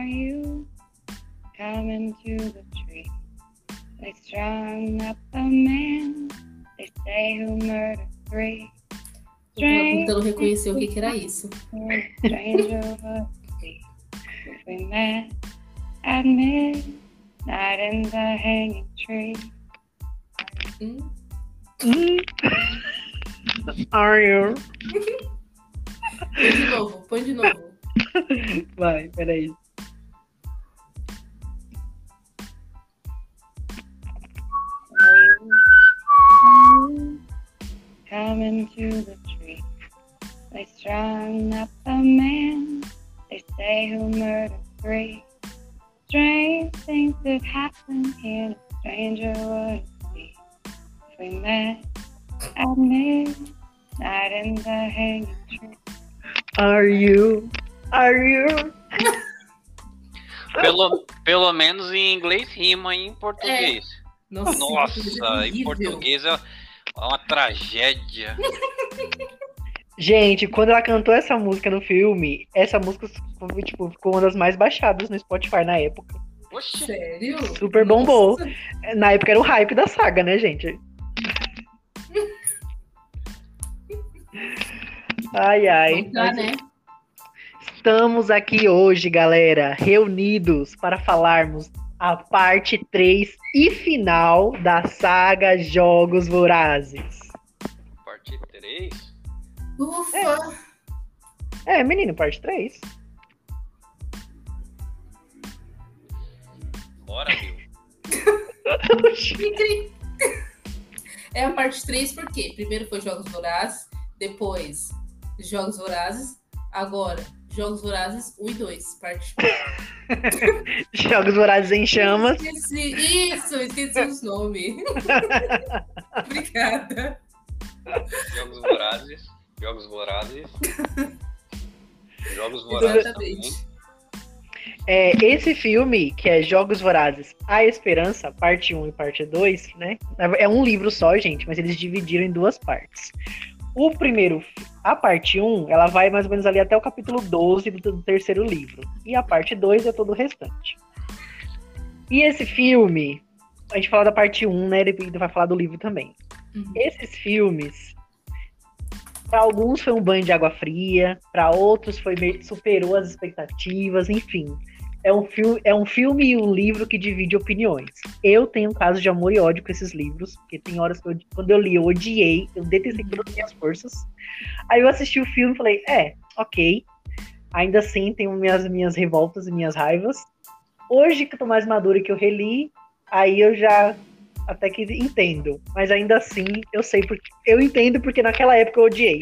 Are you coming to the tree? They strung up a man. They say who murdered three. Eu tava tentando reconhecer o que, que era isso. Stranger would be if we met at midnight in the hanging tree. Hum? Are you? Põe de novo, põe de novo. Vai, peraí. Coming to the tree. They strung up a man. They say who murdered three. Strange things that happen here. A stranger would be if we met at midnight in the hanging tree. Are you? Are you? Pelo, pelo menos em inglês rima em português. Nossa, Nossa, que coisa em português é uma tragédia. Gente, quando ela cantou essa música no filme, essa música ficou, tipo, ficou uma das mais baixadas no Spotify na época. Oxi, Sério? Super bombou. Nossa. Na época era o hype da saga, né, gente? Ai, ai. Dá, né? Estamos aqui hoje, galera, reunidos para falarmos a parte 3 e final da saga Jogos Vorazes. parte 3? Ufa! É, menino, parte 3. Bora, viu? É a parte 3 porque primeiro foi Jogos Vorazes, depois Jogos Vorazes, agora Jogos Vorazes 1 e 2, parte Jogos Vorazes em Chamas. Esqueci, isso, esqueci os nomes. Obrigada. Jogos vorazes. Jogos vorazes. Jogos vorazes. Exatamente. É, esse filme, que é Jogos Vorazes, A Esperança, parte 1 e parte 2, né? É um livro só, gente, mas eles dividiram em duas partes. O primeiro, a parte 1, ela vai mais ou menos ali até o capítulo 12 do, do terceiro livro. E a parte 2 é todo o restante. E esse filme, a gente fala da parte 1, né? Ele vai falar do livro também. Uhum. Esses filmes, para alguns foi um banho de água fria, para outros foi meio- superou as expectativas, enfim. É um, filme, é um filme e um livro que divide opiniões. Eu tenho um caso de amor e ódio com esses livros, porque tem horas que eu, quando eu li, eu odiei, eu detestei com todas as minhas forças. Aí eu assisti o filme e falei, é, ok. Ainda assim, tenho minhas, minhas revoltas e minhas raivas. Hoje que eu tô mais madura e que eu reli, aí eu já até que entendo. Mas ainda assim, eu sei porque. Eu entendo porque naquela época eu odiei.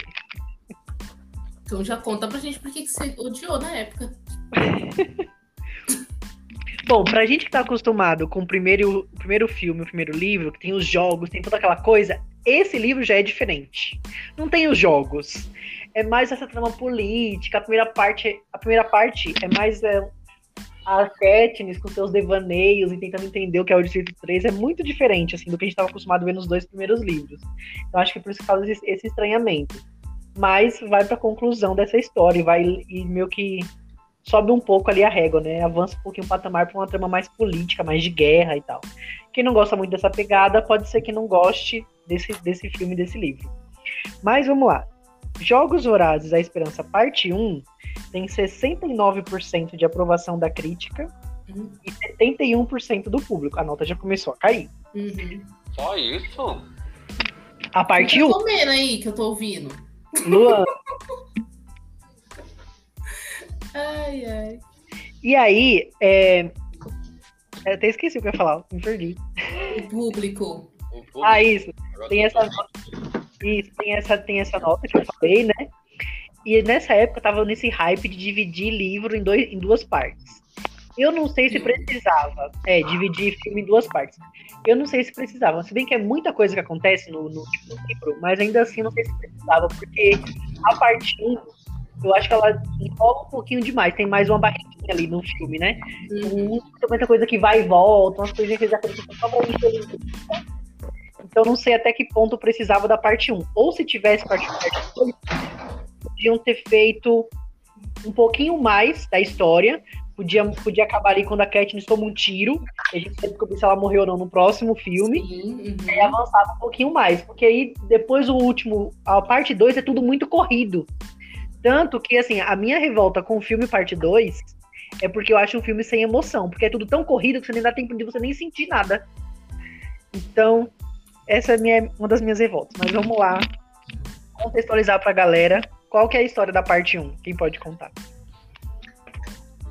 Então já conta pra gente por que que você odiou na época. Bom, pra gente que tá acostumado com o primeiro, o primeiro filme, o primeiro livro, que tem os jogos, tem toda aquela coisa, esse livro já é diferente. Não tem os jogos. É mais essa trama política. A primeira parte, a primeira parte é mais é, a Katniss com seus devaneios e tentando entender o que é o Distrito 3. É muito diferente assim, do que a gente estava acostumado a ver nos dois primeiros livros. Então acho que por isso causa esse, esse estranhamento. Mas vai pra conclusão dessa história e vai e meio que sobe um pouco ali a régua, né? Avança um pouquinho o patamar para uma trama mais política, mais de guerra e tal. Quem não gosta muito dessa pegada, pode ser que não goste desse, desse filme, desse livro. Mas vamos lá. Jogos Vorazes, A Esperança, parte 1, tem 69% de aprovação da crítica Uhum. e 71% do público. A nota já começou a cair. Uhum. Só isso? A parte Tá 1, comendo aí que eu tô ouvindo. Luan. Ai, ai. E aí, é... eu até esqueci o que eu ia falar, me perdi. O público. O público Ah, isso. Tem essa. Isso, tem essa, tem essa nota que eu falei, né? E nessa época eu tava nesse hype de dividir livro em, dois, em duas partes. Eu não sei se precisava. É, dividir filme em duas partes. Eu não sei se precisava. Se bem que é muita coisa que acontece no, no, tipo, no livro, mas ainda assim eu não sei se precisava, porque a parte 1, eu acho que ela enrola um pouquinho demais. Tem mais uma barriguinha ali no filme, né? Uhum. Tem muita coisa que vai e volta, umas coisinhas que eles acreditam só pra encher o livro. Então não sei até que ponto precisava da parte 1. Ou se tivesse parte 1 parte 2, podiam ter feito um pouquinho mais da história Podia, podia acabar ali quando a Katniss toma um tiro. E a gente sempre descobrir se ela morreu ou não no próximo filme. Sim, uhum. E avançava um pouquinho mais. Porque aí, depois o último, a parte 2 é tudo muito corrido. Tanto que, assim, a minha revolta com o filme parte 2 é porque eu acho um filme sem emoção. Porque é tudo tão corrido que você nem dá tempo de você nem sentir nada. Então, essa é minha, uma das minhas revoltas. Mas vamos lá contextualizar pra galera qual que é a história da parte 1. Quem pode contar?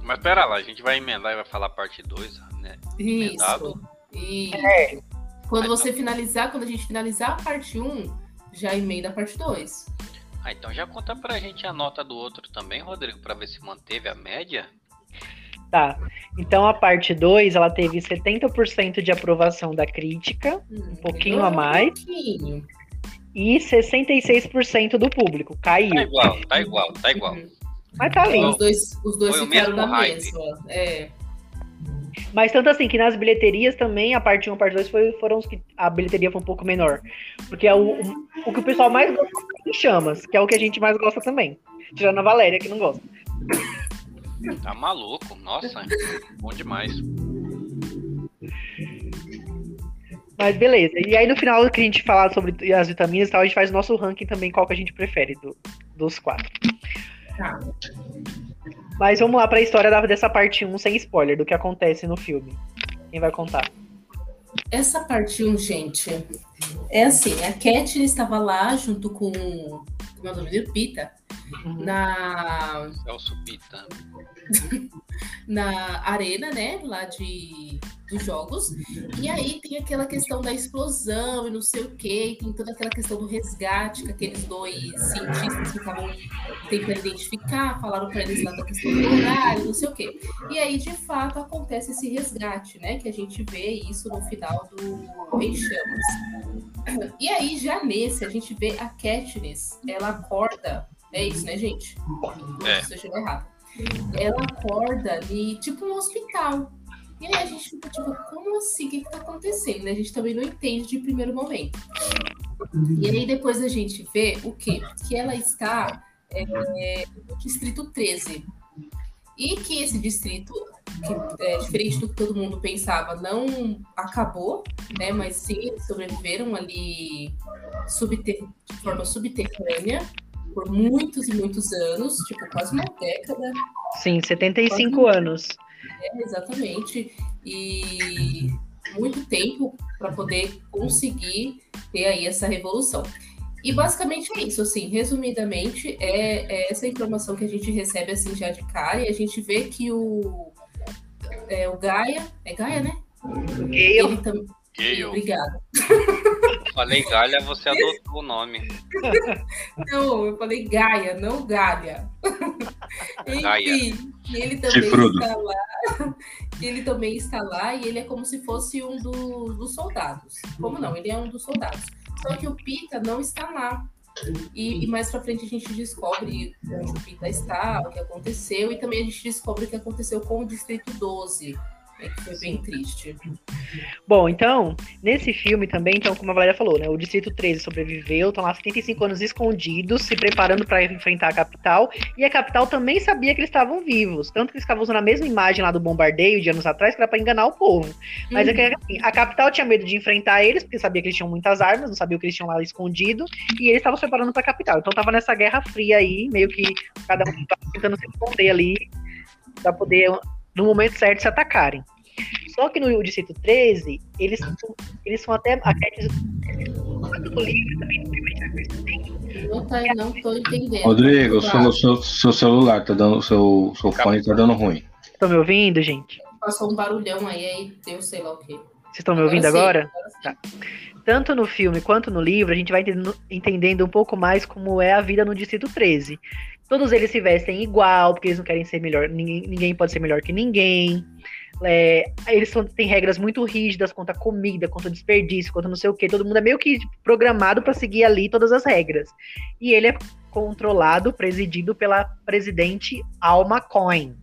Mas pera lá, a gente vai emendar e vai falar parte 2, né? Emendado. Isso. Isso. É, Quando você finalizar, quando a gente finalizar a parte 1, já emenda a parte 2. Ah, então já conta pra gente a nota do outro também, Rodrigo, pra ver se manteve a média. tá. Então a parte 2, ela teve 70% de aprovação da crítica Um pouquinho a mais. Um pouquinho. e 66% do público. Tá Caiu. igual, tá igual, tá igual. Uhum. Mas tá lindo. Os dois, os dois Foi ficaram na hype. mesma. É. Mas tanto assim que nas bilheterias também, a parte 1 e a parte 2 foi, foram os que a bilheteria foi um pouco menor. Porque é o, o, o que o pessoal mais gosta é em chamas, que é o que a gente mais gosta também. Tirando a Valéria, que não gosta. Tá maluco, nossa, bom demais. Mas beleza. E aí no final que a gente falar sobre as vitaminas e tal, a gente faz o nosso ranking também, qual que a gente prefere do- dos quatro. Tá. Mas vamos lá pra história da- dessa parte 1 sem spoiler, do que acontece no filme. Quem vai contar? Essa parte 1, gente, é assim, a Katniss estava lá junto com é o nome dele? Pita. Na, Celso Pita. na arena, né, lá de dos jogos. E aí tem aquela questão da explosão e não sei o quê, e tem toda aquela questão do resgate que aqueles dois cientistas ficavam tentando identificar, falaram para eles lá da questão do horário, não sei o quê. E aí, de fato, acontece esse resgate, né? Que a gente vê isso no final do Em Chamas. E aí, já nesse, a gente vê a Katniss, ela acorda. É isso, né, gente? É. Se eu estiver errado. Ela acorda e, tipo, um hospital. E aí a gente fica, tipo, como assim? O que, que tá acontecendo? A gente também não entende de primeiro momento. E aí depois a gente vê o quê? Que ela está é, no distrito 13. E que esse distrito, que é diferente do que todo mundo pensava, não acabou, né? Mas sim, sobreviveram ali subter de forma subterrânea por muitos e muitos anos, tipo, quase uma década. Sim, 75 anos. É, exatamente. E muito tempo para poder conseguir ter aí essa revolução. E basicamente é isso, assim, resumidamente, é, é essa informação que a gente recebe assim já de cara, e a gente vê que o, é, o Gaia, é Gaia, né? Gale, Ele. Gale. Obrigada. Falei Galha, você adotou o nome. Não, eu falei Gaia, não Galha. Gaia. Enfim, ele também Chifrudo. está lá. e Ele também está lá e ele é como se fosse um do- dos soldados. Como não? Ele é um dos soldados. Só que o Pita não está lá. E, e mais pra frente a gente descobre onde o Pita está, o que aconteceu, e também a gente descobre o que aconteceu com o Distrito 12, né, que foi bem triste. Bom, então, nesse filme também, então, como a Valéria falou, né? O Distrito 13 sobreviveu, estão lá 75 anos escondidos, se preparando para enfrentar a capital. E a capital também sabia que eles estavam vivos. Tanto que eles ficavam usando a mesma imagem lá do bombardeio de anos atrás, que era para enganar o povo. Mas é que, assim, a capital tinha medo de enfrentar eles, porque sabia que eles tinham muitas armas, não sabia o que eles tinham lá escondido. E eles estavam se preparando para a capital. Então tava nessa guerra fria aí, meio que cada um tentando se esconder ali, para poder, no momento certo, se atacarem. Só que no Distrito 13, eles, são- eles são até. Não, tá, não tô entendendo. Rodrigo, Tá. seu, seu, seu celular tá dando. Seu, seu fone tá dando ruim. Estão me ouvindo, gente? Passou um barulhão aí, aí deu sei lá o quê. Vocês estão me ouvindo sim, agora? sim. Tanto no filme quanto no livro, a gente vai entendendo, um pouco mais como é a vida no Distrito 13. Todos eles se vestem igual, porque eles não querem ser melhor, ninguém, ninguém pode ser melhor que ninguém. É, eles são- têm regras muito rígidas quanto a comida, quanto a desperdício, quanto não sei o que. Todo mundo é meio que programado para seguir ali todas as regras. E ele é controlado, presidido pela presidente Alma Coin.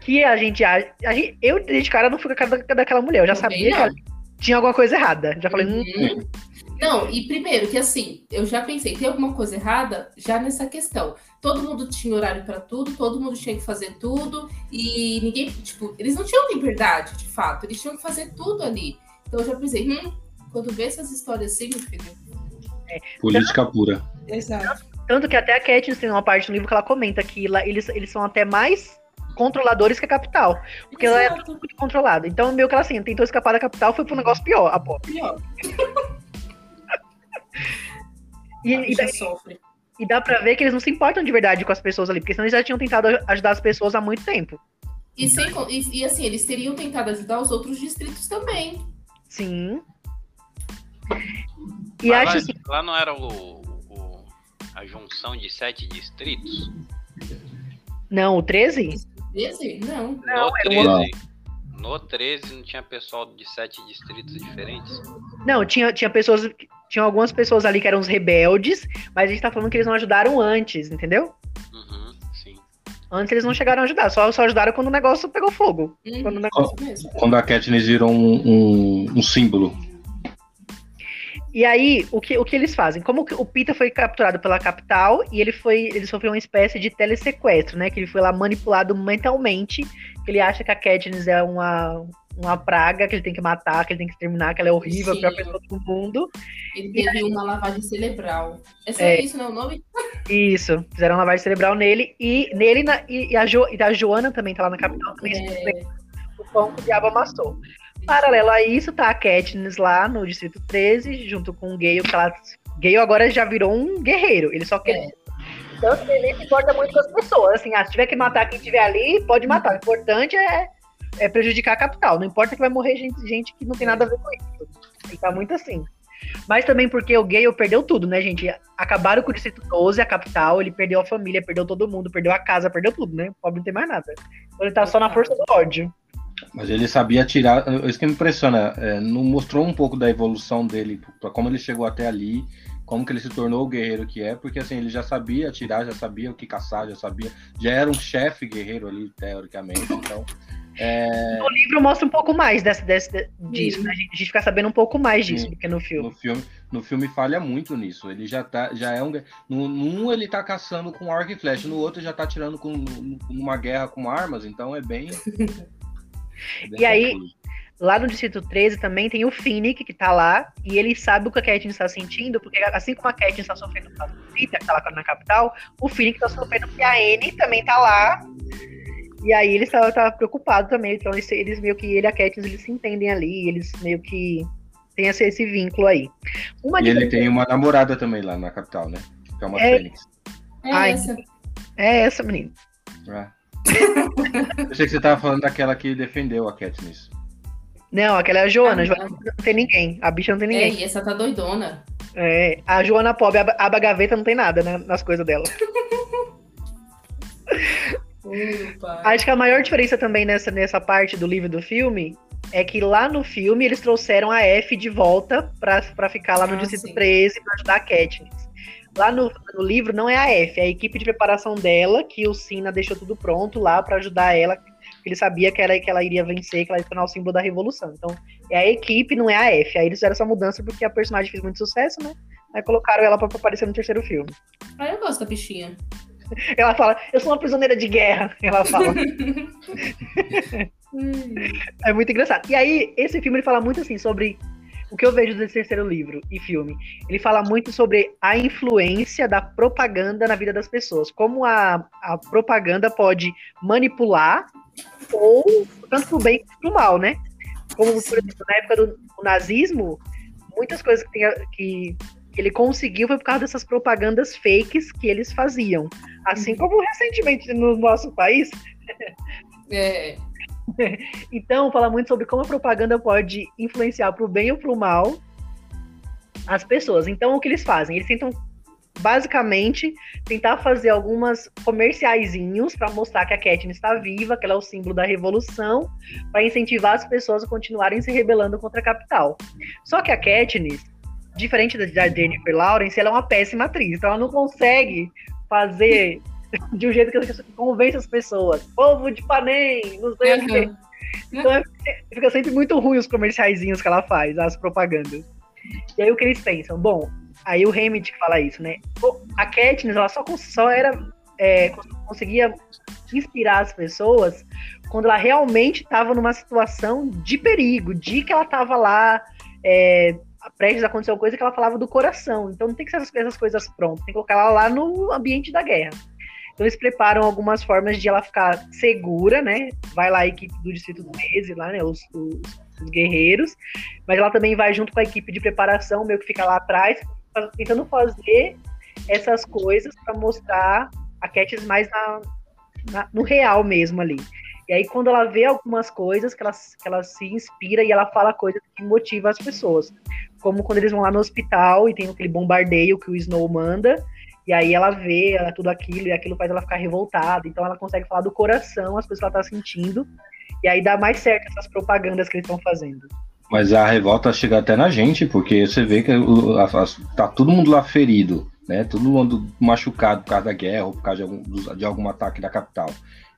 Que a gente, a, a gente- eu desde cara não fui com a cara da- daquela mulher, eu já Também sabia que não. ela tinha alguma coisa errada. Já falei, hum, Uhum. Não, e primeiro que assim, eu já pensei, tem alguma coisa errada já nessa questão. Todo mundo tinha horário para tudo, todo mundo tinha que fazer tudo, e ninguém, tipo, eles não tinham liberdade, de fato, eles tinham que fazer tudo ali. Então eu já pensei, hum, quando vê essas histórias assim, meu filho. Política pura. Exato. Tanto que até a Katniss tem uma parte no livro que ela comenta que lá, eles, eles são até mais controladores que a capital. Porque ela é Exato. muito controlada. Então, meio que ela assim, tentou escapar da capital, foi pro negócio pior, a. Pior. E, a e, dá, sofre. e dá pra ver que eles não se importam de verdade com as pessoas ali, porque senão eles já tinham tentado ajudar as pessoas há muito tempo. E, sem, con- e, e, assim, eles teriam tentado ajudar os outros distritos também. Sim. E Mas acho lá, assim, lá não era o, o- a junção de sete distritos? não, o 13? Esse? Não. No era um 13, no 13 não tinha pessoal de sete distritos diferentes? Não, tinha, tinha pessoas. Tinha algumas pessoas ali que eram os rebeldes, mas a gente tá falando que eles não ajudaram antes, entendeu? Uhum, sim. Antes eles não chegaram a ajudar, só, só ajudaram quando o negócio pegou fogo. Hum, Quando o negócio-. Quando a Katniss virou um, um, um símbolo. E aí, o que, o que eles fazem? Como o Pita foi capturado pela capital e ele foi. Ele sofreu uma espécie de telesequestro, né? Que ele foi lá manipulado mentalmente. Que ele acha que a Katniss é uma, uma praga, que ele tem que matar, que ele tem que exterminar, que ela é horrível, a Sim. pior pessoa do mundo. Ele teve uma lavagem cerebral. É só isso, não é o nome? Isso, fizeram lavagem cerebral nele e nele na- e, e a, jo, e a Joana também tá lá na capital também. É, o pão que o diabo amassou. Paralelo a isso, tá a Katniss lá no Distrito 13, junto com o Gale, que ela. Gale agora já virou um guerreiro. Ele só quer. É. Tanto que ele se importa muito com as pessoas. Assim, ah, se tiver que matar quem tiver ali, pode matar. O importante é, é prejudicar a capital. Não importa que vai morrer gente, gente que não tem nada a ver com isso. Ele tá muito assim. Mas também porque o Gale perdeu tudo, né, gente? Acabaram com o Distrito 12, a capital, ele perdeu a família, perdeu todo mundo, perdeu a casa, perdeu tudo, né? O pobre não tem mais nada. Então ele tá só na força do ódio. Mas ele sabia tirar. Isso que me impressiona. é, não mostrou um pouco da evolução dele, pra como ele chegou até ali, como que ele se tornou o guerreiro que é, porque assim, ele já sabia atirar, já sabia o que caçar, já sabia. Já era um chefe guerreiro ali, teoricamente. Então. é, No livro mostra um pouco mais desse, desse, de- disso, né? A gente, a gente fica sabendo um pouco mais disso Sim. do que no filme. no filme, no filme falha muito nisso. Ele já tá, já é um, no, num ele tá caçando com arco e flecha, no outro já tá tirando com num- numa guerra com armas, então é bem. é bem E aí-. Lá no Distrito 13 também tem o Finnick, que tá lá, e ele sabe o que a Katniss tá sentindo, porque assim como a Katniss tá sofrendo com a Rita, que tá lá na capital, o Finnick tá sofrendo porque a Anne também tá lá. E aí ele tá, tá preocupado também, então eles, eles meio que, ele e a Katniss, eles se entendem ali, eles meio que tem esse, esse vínculo aí. Uma E ele tem uma namorada também lá na capital, né? Que é uma É. fênix. É Ai. essa. É essa, menina. É. Eu sei que você tava falando daquela que defendeu a Katniss. Não, aquela é a Joana. Ah, A Joana não tem ninguém. A bicha não tem É, ninguém. e essa tá doidona. É, a Joana pobre, aba, aba gaveta não tem nada né, nas coisas dela. Opa. Acho que a maior diferença também nessa, nessa parte do livro e do filme é que lá no filme eles trouxeram a F de volta pra, pra ficar lá no Ah, Distrito sim. 13 pra ajudar a Katniss. Lá no, no livro não é a F, é a equipe de preparação dela, que o Sina deixou tudo pronto lá pra ajudar ela. Ele sabia que, era, que ela iria vencer, que ela ia tornar o símbolo da revolução. Então, é a equipe, não é a F. Aí eles fizeram essa mudança porque a personagem fez muito sucesso, né? Aí colocaram ela pra aparecer no terceiro filme. Ah, eu gosto da bichinha. Ela fala, eu sou uma prisioneira de guerra. Ela fala. É muito engraçado. E aí, esse filme ele fala muito assim sobre o que eu vejo desse terceiro livro e filme. Ele fala muito sobre a influência da propaganda na vida das pessoas. Como a, a propaganda pode manipular, ou tanto pro bem quanto pro mal, né? Como, por exemplo, na época do do nazismo, muitas coisas que, tem- que, que ele conseguiu foi por causa dessas propagandas fakes que eles faziam. Assim como recentemente no nosso país, É, Então, fala muito sobre como a propaganda pode influenciar para o bem ou para o mal as pessoas. Então, o que eles fazem? Eles tentam, basicamente, tentar fazer algumas comerciaizinhos para mostrar que a Katniss está viva, que ela é o símbolo da revolução, para incentivar as pessoas a continuarem se rebelando contra a capital. Só que a Katniss, diferente da Jennifer Lawrence, ela é uma péssima atriz. Então, ela não consegue fazer de um jeito que convence as pessoas. Povo de Panem, não sei o quê. aham. Então é- fica sempre muito ruim os comerciaizinhos que ela faz, as propagandas. E aí o que eles pensam? Bom, aí o Hammett fala isso, né? A Katniss, ela só, só era. É, conseguia inspirar as pessoas quando ela realmente estava numa situação de perigo, de que ela estava lá é, prestes a acontecer uma coisa que ela falava do coração. Então não tem que ser essas coisas prontas, tem que colocar ela lá no ambiente da guerra. Então eles preparam algumas formas de ela ficar segura, né? Vai lá a equipe do Distrito 13, lá, né? Os, os, os guerreiros, mas ela também vai junto com a equipe de preparação, meio que fica lá atrás, tentando fazer essas coisas para mostrar a Katniss mais na, na, no real mesmo ali. E aí, quando ela vê algumas coisas, que ela, que ela se inspira e ela fala coisas que motivam as pessoas. Como quando eles vão lá no hospital e tem aquele bombardeio que o Snow manda, e aí ela vê ela, tudo aquilo, e aquilo faz ela ficar revoltada. Então ela consegue falar do coração, as coisas que ela tá sentindo, e aí dá mais certo essas propagandas que eles estão fazendo. Mas a revolta chega até na gente, porque você vê que tá todo mundo lá ferido, né? Todo mundo machucado por causa da guerra ou por causa de algum, de algum ataque da capital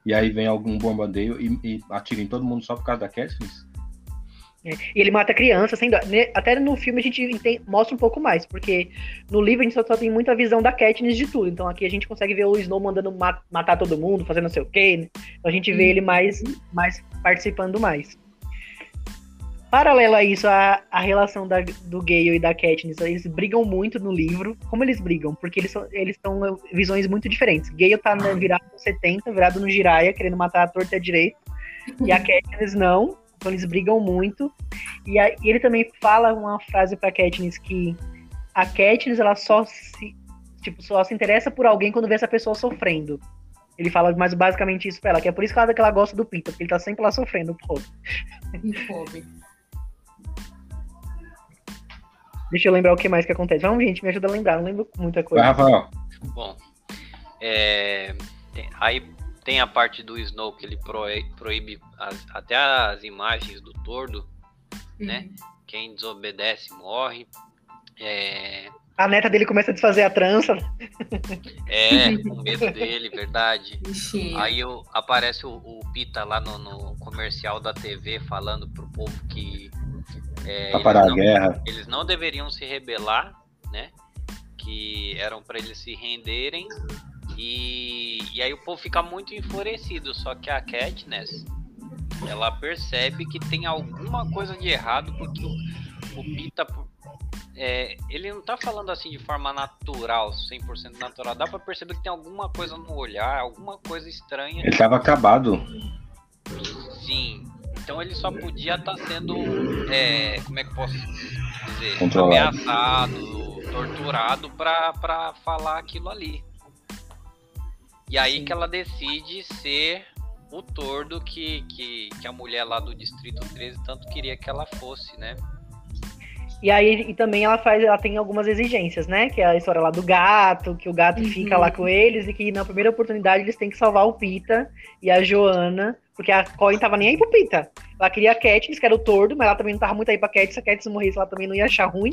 e aí vem algum bombardeio e, e atira em todo mundo só por causa da Katniss? É. E ele mata criança, sem dó. Até no filme a gente mostra um pouco mais, porque no livro a gente só, só, tem muita visão da Katniss de tudo. Então aqui a gente consegue ver o Snow mandando mat matar todo mundo, fazendo não sei o quê. Né? Então a gente vê ele mais, mais participando mais. Paralelo a isso, a, a relação da, do Gale e da Katniss, eles brigam muito no livro. Como eles brigam? Porque eles são, eles são visões muito diferentes. Gale tá no, virado no 70, virado no Jiraiya, querendo matar a torta direito. E a Katniss não. Então eles brigam muito. E, a, e ele também fala uma frase pra Katniss que a Katniss, ela só se, tipo, só se interessa por alguém quando vê essa pessoa sofrendo. Ele fala mais basicamente isso pra ela, que é por isso que ela, que ela gosta do Pita, porque ele tá sempre lá sofrendo, pobre. Pobre. Deixa eu lembrar o que mais que acontece. Vamos, gente, me ajuda a lembrar. Não lembro muita coisa. Rafael. Bom, é, aí tem a parte do Snow que ele proíbe, as, até as imagens do tordo, né? uhum. né? Quem desobedece morre. É... A neta dele começa a desfazer a trança. É, com medo dele, verdade. Ixi. Aí eu, aparece o, o Pita lá no, no, comercial da TV falando pro povo que é, pra parar não, a guerra. Eles não deveriam se rebelar, né? Que eram para eles se renderem. E, e aí o povo fica muito enfurecido. Só que a Katniss, ela percebe que tem alguma coisa de errado porque o, o Pita é, ele não tá falando assim de forma natural, 100% natural. Dá para perceber que tem alguma coisa no olhar, alguma coisa estranha. Ele tava acabado. Sim, então ele só podia estar tá sendo, é, como é que posso dizer, ameaçado, torturado para falar aquilo ali. E aí Sim. que ela decide ser o tordo que, que, que a mulher lá do Distrito 13 tanto queria que ela fosse, né? E aí e também ela faz, ela tem algumas exigências, né? Que é a história lá do gato, que o gato uhum. fica lá com eles e que na primeira oportunidade eles têm que salvar o Pita e a Joana porque a Colin tava nem aí pro Pita. Ela queria a Katniss, que era o tordo, mas ela também não tava muito aí pra Katniss. Se a Katniss morresse, ela também não ia achar ruim.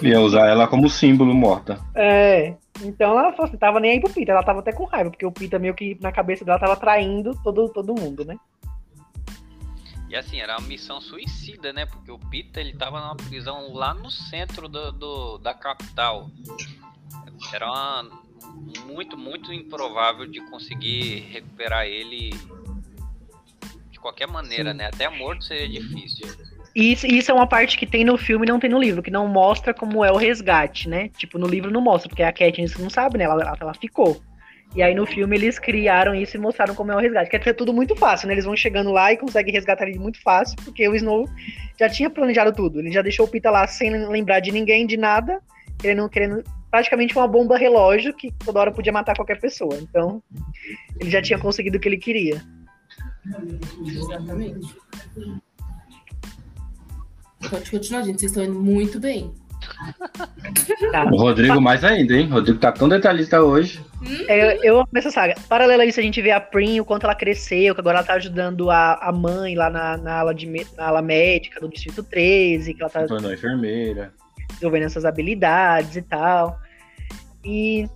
Ia usar ela como símbolo morta. É. Então ela falou assim, tava nem aí pro Pita. Ela tava até com raiva, porque o Pita meio que na cabeça dela tava traindo todo, todo mundo, né? E assim, era uma missão suicida, né? Porque o Pita, ele tava numa prisão lá no centro do, do da capital. Era uma, muito, muito improvável de conseguir recuperar ele qualquer maneira, Sim. né? Até morto seria difícil. Isso, isso é uma parte que tem no filme e não tem no livro, que não mostra como é o resgate, né? Tipo, no livro não mostra, porque a Katniss não sabe, né? Ela, ela, ela ficou. E aí no filme eles criaram isso e mostraram como é o resgate. Quer dizer, tudo muito fácil, né? Eles vão chegando lá e conseguem resgatar ele muito fácil, porque o Snow já tinha planejado tudo. Ele já deixou o Pita lá sem lembrar de ninguém, de nada, querendo, querendo praticamente uma bomba relógio que toda hora podia matar qualquer pessoa. Então, ele já tinha conseguido o que ele queria. Exatamente. Pode continuar, gente. Vocês estão indo muito bem. Tá. O Rodrigo mais ainda, hein? O Rodrigo tá tão detalhista hoje. É, eu amo essa saga. Paralelo a isso, a gente vê a Prim, o quanto ela cresceu, que agora ela tá ajudando a, a mãe lá na, na, ala de, na ala médica do Distrito 13, que ela tá. Tornou enfermeira. Desenvolvendo essas habilidades e tal. E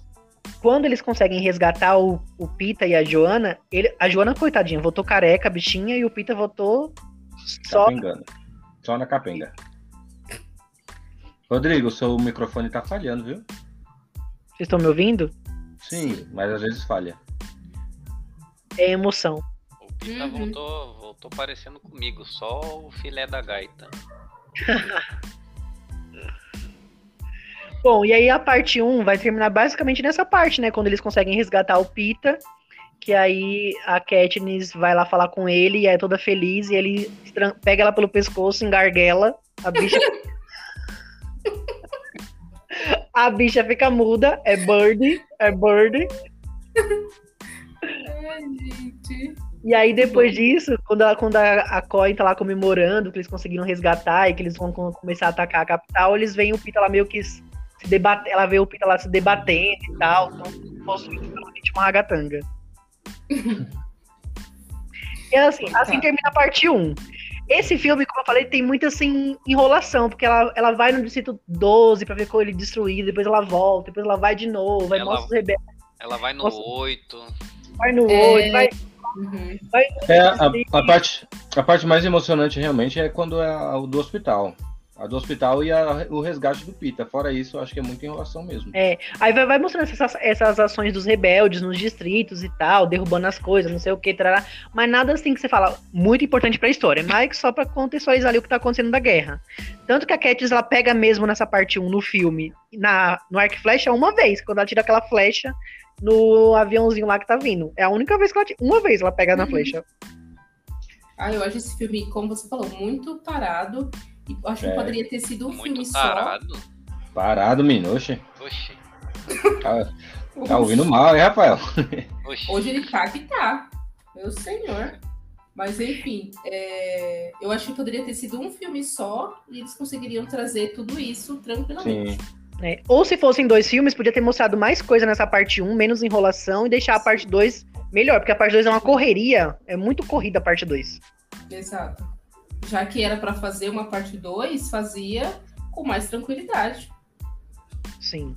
quando eles conseguem resgatar o, o Pita e a Joana, ele, a Joana, coitadinha, voltou careca, bichinha, e o Pita voltou só. Capengando. Só na capenga. Rodrigo, seu microfone tá falhando, viu? Vocês estão me ouvindo? Sim, mas às vezes falha. É emoção. O Pita Uhum. voltou, voltou parecendo comigo, só o filé da gaita. Bom, e aí a parte 1 vai terminar basicamente nessa parte, né? Quando eles conseguem resgatar o Pita. Que aí a Katniss vai lá falar com ele e é toda feliz. E ele pega ela pelo pescoço, engarguela. A bicha. a bicha fica muda. É Bird. É Bird. Ai, gente. E aí, depois disso, quando a, quando a, a Coin tá lá comemorando que eles conseguiram resgatar e que eles vão co- começar a atacar a capital, eles veem o Pita lá meio que se debater. Ela vê o Pita lá se debatendo e tal. Então, possuído pelo ritmo ragatanga. e assim, assim Tá. termina a parte 1. Esse filme, como eu falei, tem muita assim, enrolação, porque ela, ela vai no distrito 12 pra ver com ele destruído, depois ela volta, depois ela vai de novo, vai Ela- mostra os rebeldes, Ela vai no Nossa. 8. vai no É. 8, vai, Uhum. vai É, a, a parte, a parte mais emocionante realmente é quando é a do hospital. A do hospital e a- o resgate do Pita. Fora isso, eu acho que é muita enrolação mesmo. É, aí vai, vai mostrando essas, essas ações dos rebeldes nos distritos e tal, derrubando as coisas, não sei o que, trará, mas nada assim que você fala muito importante pra história, mas só pra contextualizar ali o que tá acontecendo da guerra. Tanto que a Katniss, ela pega mesmo nessa parte 1 no filme, na, no arco e flecha, uma vez, quando ela tira aquela flecha no aviãozinho lá que tá vindo. É a única vez que ela tira, uma vez ela pega na Uhum. flecha. Ah, eu acho esse filme, como você falou, muito parado. E eu acho que É. poderia ter sido um filme Muito só. Parado, menino. Oxe, Oxi, tá, tá ouvindo mal, hein, Rafael? oxi. Hoje ele tá que tá. Meu senhor. Mas enfim, é, eu acho que poderia ter sido um filme só e eles conseguiriam trazer tudo isso tranquilamente. Sim. né? Ou se fossem dois filmes, podia ter mostrado mais coisa nessa parte 1, menos enrolação, e deixar a parte 2 melhor, porque a parte 2 é uma correria, é muito corrida a parte 2. Exato. Já que era pra fazer uma parte 2, fazia com mais tranquilidade. Sim.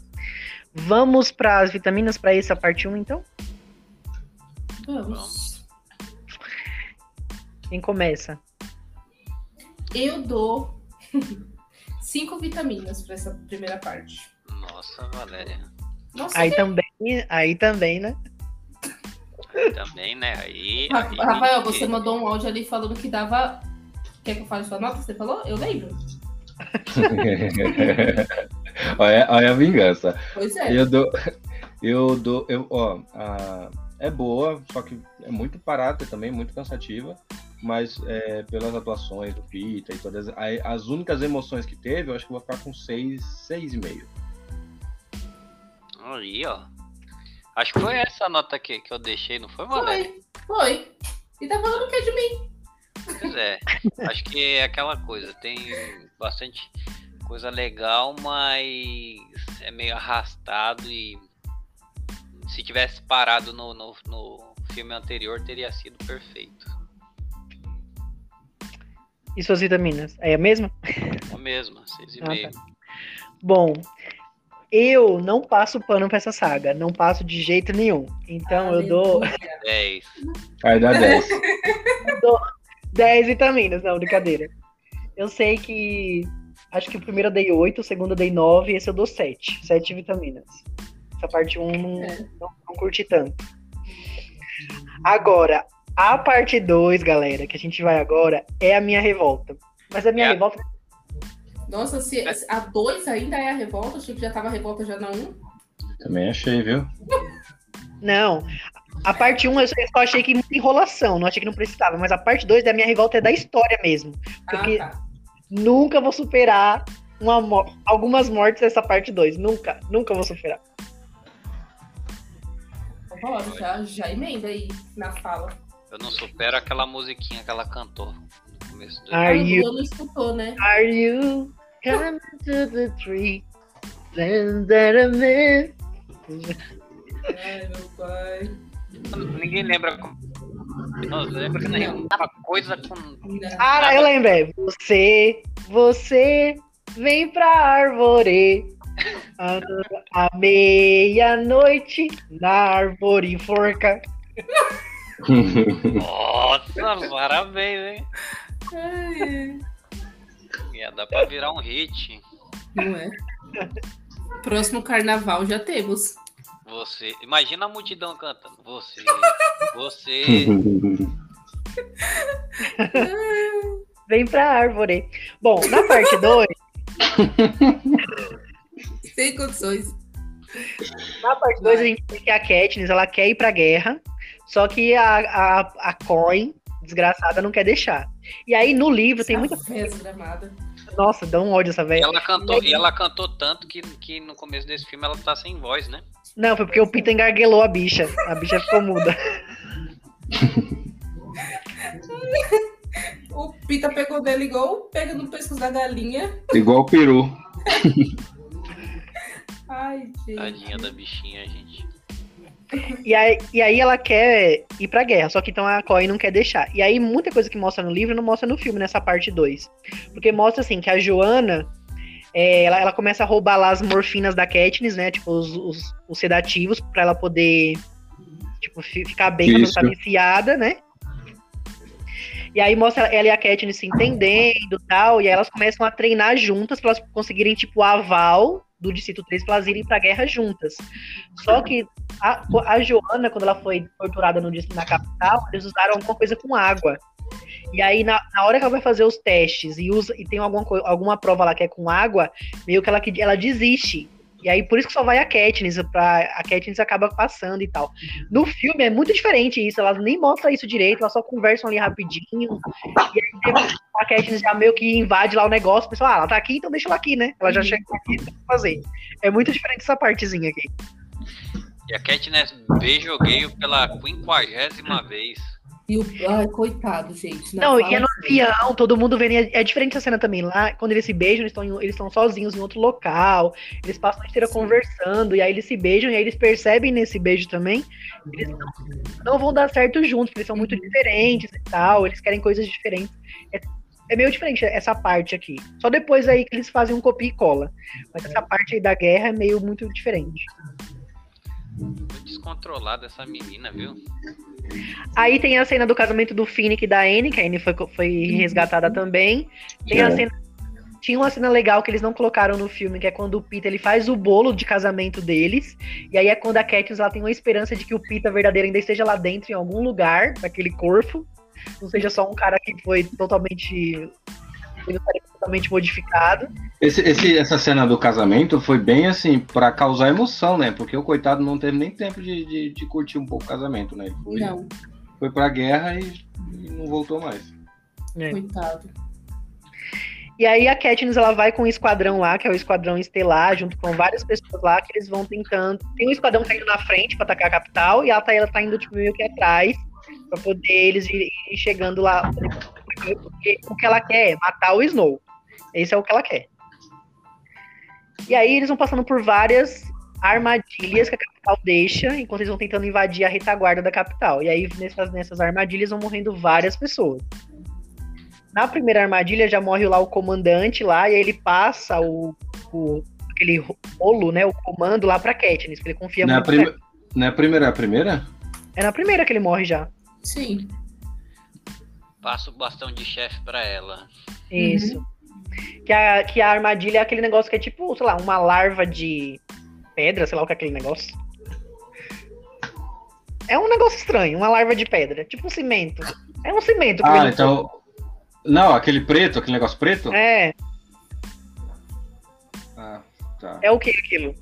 Vamos para as vitaminas para essa parte 1, então? Vamos. Quem começa? Eu dou cinco vitaminas pra essa primeira parte. Nossa, Valéria. Nossa, Aí também, aí também, né? Também, né? Aí. Ra- aí- Rafael, você mandou um áudio ali falando que dava. Quer que eu fale sua nota? Você falou? Eu lembro. olha, olha a vingança. Pois é. Eu dou. Eu dou. Eu, ó, a- é boa, só que é muito parada também, muito cansativa. Mas é, pelas atuações do Pita e todas a- as únicas emoções que teve, eu acho que eu vou ficar com 6, 6,5. Aí, ó. Acho que foi essa nota que, que eu deixei, não foi, Valéria? Foi, foi. E tá falando o que de mim? Pois é. Acho que é aquela coisa. Tem bastante coisa legal, mas é meio arrastado e se tivesse parado no, no, no filme anterior teria sido perfeito. E suas vitaminas? É a mesma? É mesmo, seis e Ah, meio. Bom, eu não passo pano pra essa saga, não passo de jeito nenhum. Então eu dou Aleluia. Dez. Aí dá 10. 10 vitaminas, não, brincadeira. Eu sei que. Acho que o primeiro eu dei 8, o segundo eu dei 9, esse eu dou 7. 7 vitaminas. Essa parte 1 não, É. não, não curti tanto. Agora, a parte 2, galera, que a gente vai agora, é a minha revolta. Mas a minha É. revolta. Nossa, se a 2 ainda é a revolta, achei que já tava a revolta já na 1. Um. Também achei, viu? Não. A parte 1 eu só achei que muita enrolação, não achei que não precisava. Mas a parte 2 da minha revolta é da história mesmo. Porque- Ah, tá. Nunca vou superar uma algumas mortes dessa parte 2. Nunca, nunca vou superar. Bora, já, já emenda aí na fala. Eu não supero aquela musiquinha que ela cantou no começo do. Are o you- não escutou, né? Are you coming to the tree? Then that a man- Ai, meu pai. Ninguém lembra. Não, lembra que não uma coisa com. Ah, eu lembrei. Você, você vem pra árvore. A, a meia-noite na árvore forca. Nossa, parabéns, hein? Ai, Ia dar pra virar um hit. Não é? Próximo carnaval já temos. Você. Imagina a multidão cantando. Você. Você. Vem pra árvore. Bom, na parte 2, Sem condições. na parte 2 a gente tem que a Katniss, ela quer ir pra guerra, só que a, a, a Coin, desgraçada, não quer deixar. E aí no livro tem muita... Gramada. Nossa, dá um ódio essa E velha. ela cantou, e ela cantou tanto que, que no começo desse filme ela tá sem voz, né? Não, foi porque o Pita engarguelou a bicha. A bicha ficou muda. O Pita pegou dele igual pega no pescoço da galinha. Igual o peru. Ai, gente. Tadinha da bichinha, gente. E aí, e aí ela quer ir pra guerra, só que então a Coin não quer deixar. E aí muita coisa que mostra no livro não mostra no filme, nessa parte 2. Porque mostra assim que a Joana, é, ela, ela começa a roubar lá as morfinas da Katniss, né? Tipo, os, os, os sedativos, pra ela poder tipo, fi- ficar bem, pra não Isso. estar viciada, né? E aí mostra ela e a Katniss se entendendo e tal, e aí elas começam a treinar juntas pra elas conseguirem, tipo, o aval do Distrito 3 pra elas irem pra guerra juntas. Só que a, a Joana, quando ela foi torturada no distrito na capital, eles usaram alguma coisa com água. E aí, na, na hora que ela vai fazer os testes e, usa, e tem alguma, alguma prova lá que é com água, meio que ela, que- ela desiste. E aí, por isso que só vai a Katniss, pra, a Katniss acaba passando e tal. No filme é muito diferente isso, elas nem mostram isso direito, elas só conversam ali rapidinho. E aí tem- a Katniss já meio que invade lá o negócio, o pessoal, ah, ela tá aqui, então deixa ela aqui, né? Ela já chega aqui pra fazer. É muito diferente essa partezinha aqui. E a Katniss beija o gay pela quinquagésima vez. E o... Ai, coitado, gente. Não, e é no sério. avião, todo mundo vendo. É, é diferente essa cena também. Lá, quando eles se beijam, eles estão eles sozinhos em outro local. Eles passam a inteira Sim. conversando. E aí eles se beijam. E aí eles percebem nesse beijo também. Eles não, não vão dar certo juntos, porque eles são muito Uhum. diferentes e tal. Eles querem coisas diferentes. É, é meio diferente essa parte aqui. Só depois aí que eles fazem um copia e cola. Mas essa parte aí da guerra é meio muito diferente. Descontrolada essa menina, viu? Aí tem a cena do casamento do Finnick e da Anne, que a Anne foi, foi resgatada também. Tem a É. cena. Tinha uma cena legal que eles não colocaram no filme, que é quando o Pita ele faz o bolo de casamento deles. E aí é quando a Katniss ela tem uma esperança de que o Pita verdadeiro ainda esteja lá dentro, em algum lugar, naquele corpo. Não seja só um cara que foi totalmente. Totalmente modificado. Esse, esse- essa cena do casamento foi bem assim, pra causar emoção, né? Porque o coitado não teve nem tempo de, de, de curtir um pouco o casamento, né? Ele Foi, Não, foi pra guerra e, e não voltou mais. É. coitado. E aí a Katniss ela vai com um esquadrão lá, que é o esquadrão estelar, junto com várias pessoas lá, que eles vão tentando. Tem um esquadrão que tá indo na frente pra atacar a capital, e ela tá, ela tá indo tipo, meio que atrás, pra poder eles irem chegando lá. Porque, o que ela quer é matar o Snow. Esse é o que ela quer. E aí eles vão passando por várias armadilhas que a capital deixa, enquanto eles vão tentando invadir a retaguarda da capital. E aí nessas, nessas armadilhas vão morrendo várias pessoas. Na primeira armadilha já morre lá o comandante lá, e aí ele passa o, o- aquele rolo, né, o comando lá pra Katniss, que ele confia Não é, a muito prime... nela. não é a primeira, é a primeira? É na primeira que ele morre já. Sim. Passa o bastão de chefe pra ela. Isso. Que, a, que a armadilha é aquele negócio que é tipo, sei lá, uma larva de pedra, sei lá o que é aquele negócio. É um negócio estranho, uma larva de pedra, tipo um cimento. É um cimento. que Ah, então. Não, aquele preto, aquele negócio preto? É, Ah, tá. é o que aquilo?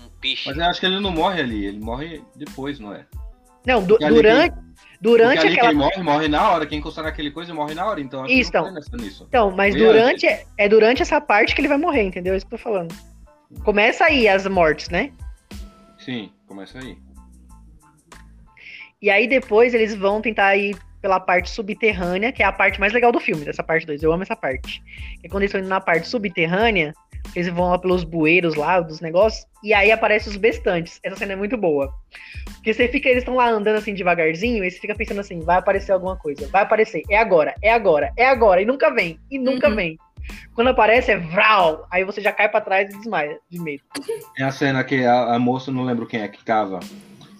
Um piche. Mas eu acho que ele não morre ali, ele morre depois, não é? Não, du- durante, durante ali aquela quem morre, morre na hora. Quem encostar naquele coisa morre na hora. Então Isso, então. Então, mas durante é durante essa parte que ele vai morrer, entendeu? É isso que eu tô falando. Começa aí as mortes, né? Sim, começa aí. E aí depois eles vão tentar ir pela parte subterrânea, que é a parte mais legal do filme, dessa parte 2. Eu amo essa parte. Que é quando eles estão indo na parte subterrânea, eles vão lá pelos bueiros lá, dos negócios, e aí aparecem os bestantes. Essa cena é muito boa. Porque você fica, eles estão lá andando assim devagarzinho, e você fica pensando assim, vai aparecer alguma coisa, vai aparecer, é agora, é agora, é agora, e nunca vem, e nunca Uhum. vem. Quando aparece é vral, aí você já cai pra trás e desmaia de medo. É a cena que a, a moça, não lembro quem é que tava,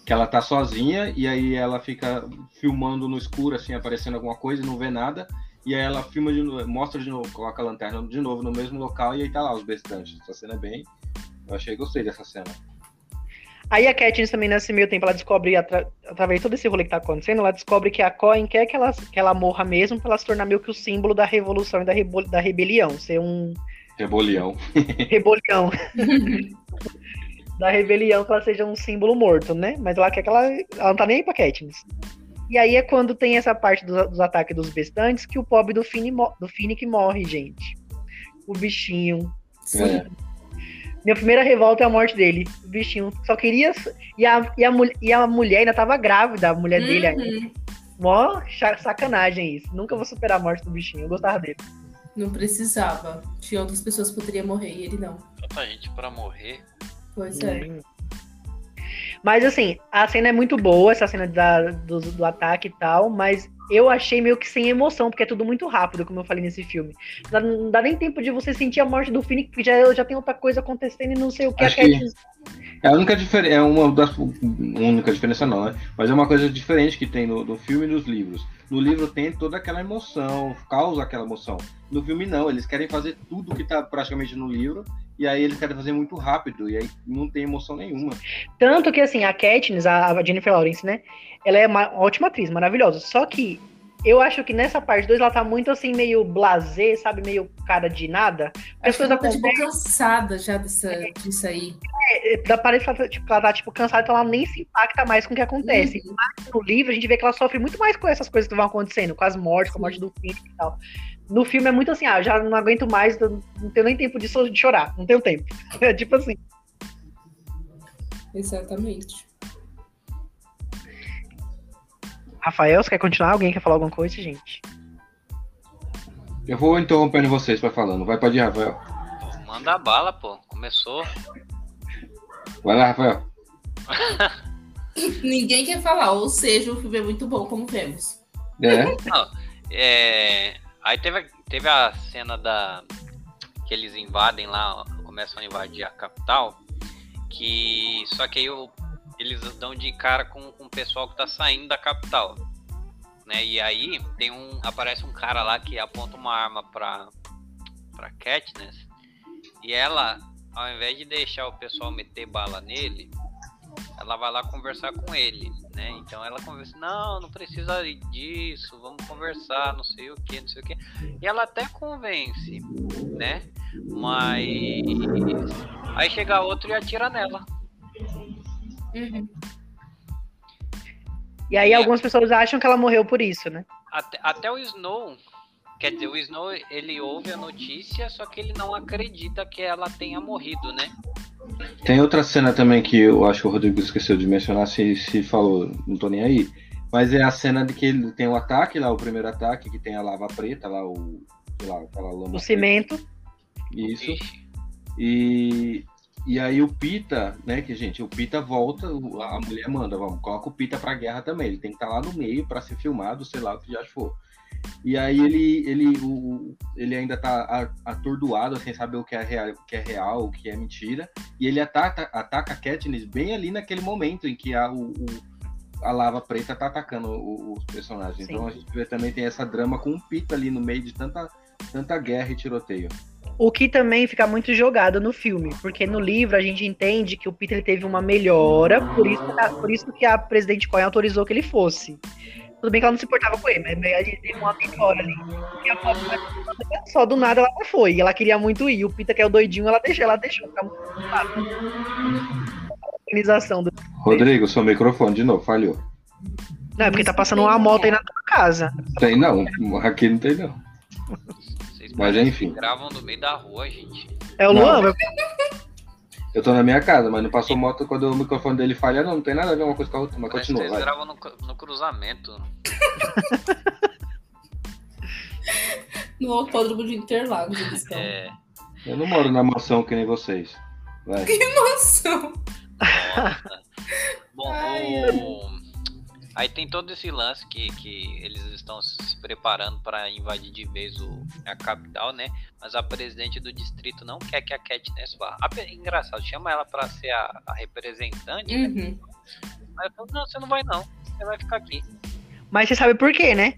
que ela tá sozinha e aí ela fica filmando no escuro, assim, aparecendo alguma coisa e não vê nada. E aí ela filma de novo, mostra de novo, coloca a lanterna de novo no mesmo local e aí tá lá os bestantes. Essa cena é bem. Eu achei, gostei dessa cena. Aí a Katniss também, nesse meio tempo, ela descobre, atra- através de todo esse rolê que tá acontecendo, ela descobre que a Cohen quer que ela, que ela morra mesmo pra ela se tornar meio que o símbolo da revolução e da, rebo- da rebelião. Ser um Rebolião. rebolião. da rebelião, que ela seja um símbolo morto, né? Mas ela quer que ela. Ela não tá nem aí pra Katniss. E aí é quando tem essa parte do- dos ataques dos bestantes que o pobre do, Fini, do Finnick morre, gente. O bichinho. É. Minha primeira revolta é a morte dele. O bichinho só queria. E a, e a, e a mulher ainda tava grávida, a mulher dele ainda. Uhum. Mó sacanagem isso. Nunca vou superar a morte do bichinho. Eu gostava dele. Não precisava. Tinha outras pessoas que poderiam morrer e ele não. Tanta gente pra morrer. Pois é. Hum. Mas assim, a cena é muito boa, essa cena da- do, do ataque e tal, mas eu achei meio que sem emoção, porque é tudo muito rápido, como eu falei nesse filme. Não dá, não dá nem tempo de você sentir a morte do Phoenix, porque já, já tem outra coisa acontecendo e não sei o que. Acho a que- Katniss- É a única diferença, é uma das única diferença não, né? Mas é uma coisa diferente que tem no, no filme e nos livros. No livro tem toda aquela emoção, causa aquela emoção. No filme não, eles querem fazer tudo que tá praticamente no livro e aí eles querem fazer muito rápido e aí não tem emoção nenhuma. Tanto que, assim, a Katniss, a, Jennifer Lawrence, né? Ela é uma ótima atriz, maravilhosa. Só que eu acho que nessa parte 2 ela tá muito, assim, meio blasé, sabe? Meio cara de nada. As coisas ela tá tipo, acontecem. cansada já dessa, disso aí. Dá- Parece que ela, tá, tipo, ela tá, tipo, cansada, então ela nem se impacta mais com o que acontece. Uhum. Mas no livro, a gente vê que ela sofre muito mais com essas coisas que vão acontecendo, com as mortes, com a morte do filho e tal. No filme é muito assim, ah, já não aguento mais, não tenho nem tempo de chorar, não tenho tempo. É tipo assim. Exatamente. Rafael, você quer continuar? Alguém quer falar alguma coisa, gente? Eu vou interrompendo vocês pra falando. Vai pode ir, Rafael. Manda bala, pô. Começou. Vai lá, Rafael. Ninguém quer falar, ou seja, o filme é muito bom, como vemos. É, É, aí teve, teve a cena da que eles invadem lá, começam a invadir a capital, que só que aí o- eles dão de cara com, com o pessoal que tá saindo da capital, né? E aí tem um aparece um cara lá que aponta uma arma pra para Katniss e ela, ao invés de deixar o pessoal meter bala nele, ela vai lá conversar com ele, né? Então ela conversa, não, não precisa disso, vamos conversar, não sei o que, não sei o que. E ela até convence, né? Mas aí chega outro e atira nela. Uhum. E aí É. algumas pessoas acham que ela morreu por isso, né? Até, até o Snow, quer dizer, o Snow ele ouve a notícia, só que ele não acredita que ela tenha morrido, né? Tem outra cena também que eu acho que o Rodrigo esqueceu de mencionar, se, se falou, não tô nem aí. Mas é a cena de que ele tem o ataque lá, o primeiro ataque, que tem a lava preta lá, o. Sei lá, aquela lama. O cimento. Isso. Ixi, E, e aí o Pita, né, que gente, o Pita volta, a mulher manda, vamos, coloca o Pita pra guerra também. Ele tem que estar lá no meio pra ser filmado, sei lá o que já for. E aí ele, ele, o, ele ainda tá atordoado, sem saber o que é real, o que é real, o que é mentira. E ele ataca, ataca a Katniss bem ali naquele momento em que a, o, a lava preta tá atacando os personagens. Sim. Então a gente vê também tem essa drama com o Pita ali no meio de tanta, tanta guerra e tiroteio. O que também fica muito jogado no filme, porque no livro a gente entende que o Peter ele teve uma melhora, por isso, que a- por isso que a presidente Cohen autorizou que ele fosse. Tudo bem que ela não se importava com ele, mas a gente teve uma melhora ali. E a vai- só do nada ela não foi, e ela queria muito ir. O Peter, que é o doidinho, ela deixou, ela deixou. Ficar muito preocupada. A organização do. Rodrigo, seu microfone de novo, falhou. Não, é porque tá passando uma moto aí na tua casa. Tem não, aqui não tem não. Mas, enfim. que gravam no meio da rua, gente. É o. Luan, Eu tô na minha casa, mas não passou moto quando o microfone dele falha, não. Não tem nada a ver uma coisa com a outra, mas Parece que continua, vocês vai. gravam no, no cruzamento. No autódromo de Interlagos, eles estão. É, Eu não moro na mansão que nem vocês. Vai. Nossa! Nossa. Bom, Ai, o- aí tem todo esse lance que, que eles estão se preparando para invadir de vez o, a capital, né? Mas a presidente do distrito não quer que a Katniss vá. A engraçado, chama ela para ser a, a representante, né? Uhum. Mas ela falou, não, você não vai não, você vai ficar aqui. Mas você sabe por quê, né?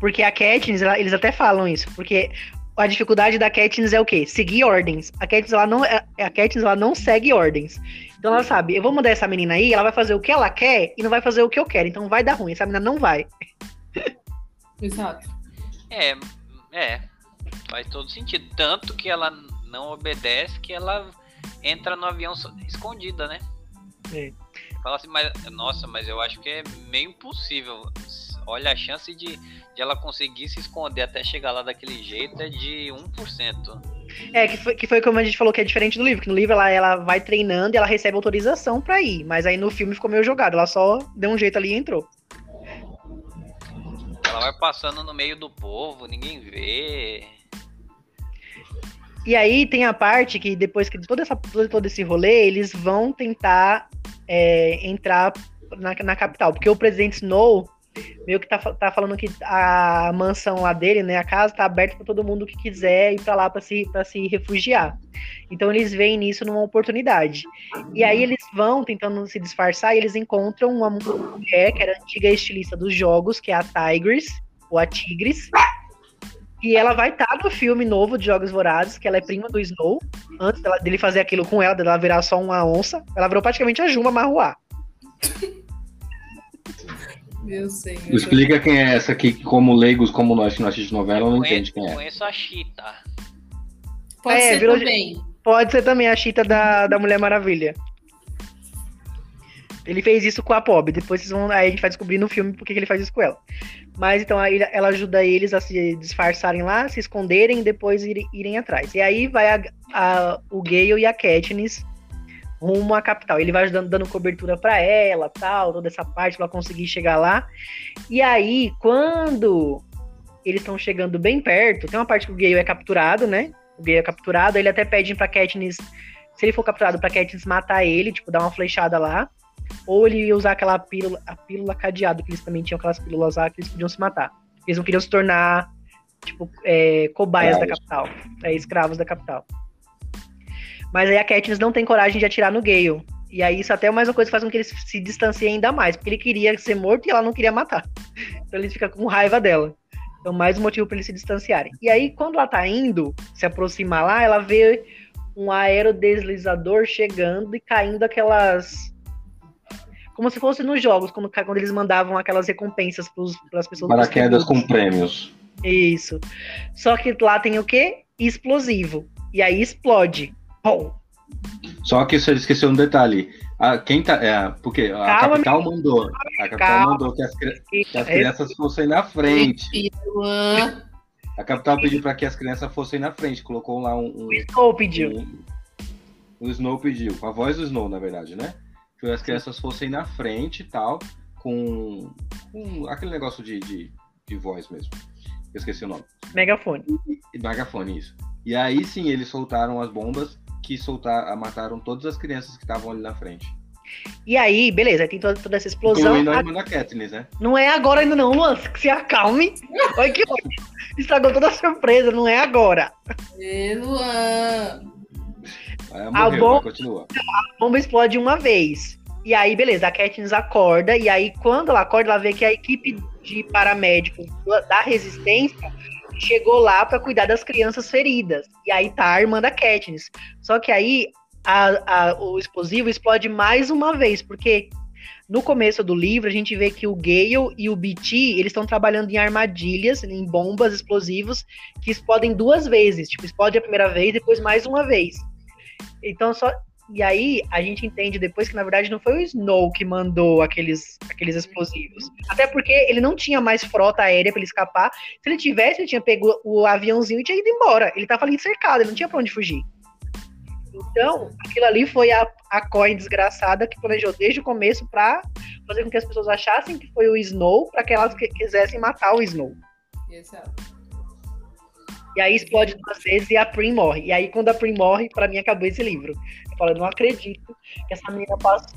Porque a Katniss, ela- eles até falam isso, porque a dificuldade da Katniss é o quê? Seguir ordens. A Katniss, ela não, a Katniss, ela não segue ordens. Então ela sabe, eu vou mandar essa menina aí, ela vai fazer o que ela quer e não vai fazer o que eu quero. Então vai dar ruim, essa menina não vai. Exato. É, é. Faz todo sentido. Tanto que ela não obedece, que ela entra no avião escondida, né? É. Fala assim, mas, nossa, mas eu acho que é meio impossível. Olha, a chance de, de ela conseguir se esconder até chegar lá daquele jeito é de 1%. É, que foi, que foi como a gente falou que é diferente do livro, que no livro ela, ela vai treinando e ela recebe autorização pra ir. Mas aí no filme ficou meio jogado, ela só deu um jeito ali e entrou. Ela vai passando no meio do povo, ninguém vê. E aí tem a parte que depois que toda essa, todo, todo esse rolê, eles vão tentar é, entrar na, na capital. Porque o presidente Snow meio que tá, tá falando que a mansão lá dele, né, a casa, tá aberta pra todo mundo que quiser ir pra lá pra se, pra se refugiar. Então eles veem nisso numa oportunidade. E aí eles vão tentando se disfarçar e eles encontram uma mulher que era antiga estilista dos jogos, que é a Tigris, ou a Tigris. E ela vai estar no filme novo de Jogos Vorazes, que ela é prima do Snow. Antes dela- dele fazer aquilo com ela, dela virar só uma onça, ela virou praticamente a Juma Marruá. Meu senhor. Explica quem é essa aqui, que como leigos, como nós que não assiste novela, não entende quem é. Conheço a Chita. Pode É, ser virou- também. Pode ser também a Chita da, da Mulher Maravilha. Ele fez isso com a Pob, depois vocês vão, aí a gente vai descobrir no filme por que que ele faz isso com ela. Mas então aí ela ajuda eles a se disfarçarem lá, se esconderem e depois irem, irem atrás. E aí vai a- a- o Gale e a Katniss rumo à capital. Ele vai ajudando, dando cobertura pra ela, tal, toda essa parte pra ela conseguir chegar lá. E aí, quando eles estão chegando bem perto, tem uma parte que o Gale é capturado, né? O Gale é capturado, ele até pede pra Katniss, se ele for capturado, pra Katniss matar ele, tipo, dar uma flechada lá. Ou ele ia usar aquela pílula, a pílula cadeado, que eles também tinham aquelas pílulas lá que eles podiam se matar. Eles não queriam se tornar, tipo, é, cobaias da Escravos. capital. É, escravos da capital. Mas aí a Katniss não tem coragem de atirar no Gale. E aí isso até é mais uma coisa que faz com que ele se distanciem ainda mais. Porque ele queria ser morto e ela não queria matar. Então ele fica com raiva dela. Então mais um motivo para eles se distanciarem. E aí quando ela tá indo se aproximar lá, ela vê um aerodeslizador chegando e caindo aquelas... Como se fosse nos jogos, quando, quando eles mandavam aquelas recompensas para as pessoas. Paraquedas com prêmios. Isso. Só que lá tem o quê? Explosivo. E aí explode. Pum. Só que você esqueceu um detalhe. A, quem tá, é, porque a Calma, capital mandou. A capital Calma. mandou que as, que as crianças fossem na frente. A capital pediu para que as crianças fossem na frente. Colocou lá um. um, o Snow pediu. um- o Snow pediu, com a voz do Snow, na verdade, né? Que as crianças fossem na frente e tal, com, com aquele negócio de, de, de voz mesmo. Eu esqueci o nome. Megafone. Megafone, isso. E aí sim eles soltaram as bombas que soltar, mataram todas as crianças que estavam ali na frente. E aí, beleza, aí tem toda, toda essa explosão. Incluindo a A- irmã da Katniss, né? Não é agora ainda não, Luan. Que se acalme. Olha que ótimo. Estragou toda a surpresa, não é agora. Ê, Luan. Aí A morreu, bom- mas continua. A bomba explode uma vez. E aí, beleza, a Katniss acorda. E aí, quando ela acorda, ela vê que a equipe de paramédicos da resistência chegou lá pra cuidar das crianças feridas. E aí tá a irmã da Katniss. Só que aí a- a- o explosivo explode mais uma vez, porque no começo do livro a gente vê que o Gale e o BT eles estão trabalhando em armadilhas, em bombas explosivos que explodem duas vezes. Tipo, explode a primeira vez, depois mais uma vez. Então só e aí a gente entende depois que na verdade não foi o Snow que mandou aqueles, aqueles explosivos. Até porque ele não tinha mais frota aérea pra ele escapar. Se ele tivesse, ele tinha pego o aviãozinho e tinha ido embora. Ele tava ali cercado, ele não tinha pra onde fugir. Então, aquilo ali foi a, a coin desgraçada que planejou desde o começo pra fazer com que as pessoas achassem que foi o Snow, pra que elas que- quisessem matar o Snow. Exato. E aí explode duas vezes e a Prim morre. E aí, quando a Prim morre, pra mim acabou esse livro. Eu falo, eu não acredito que essa menina passou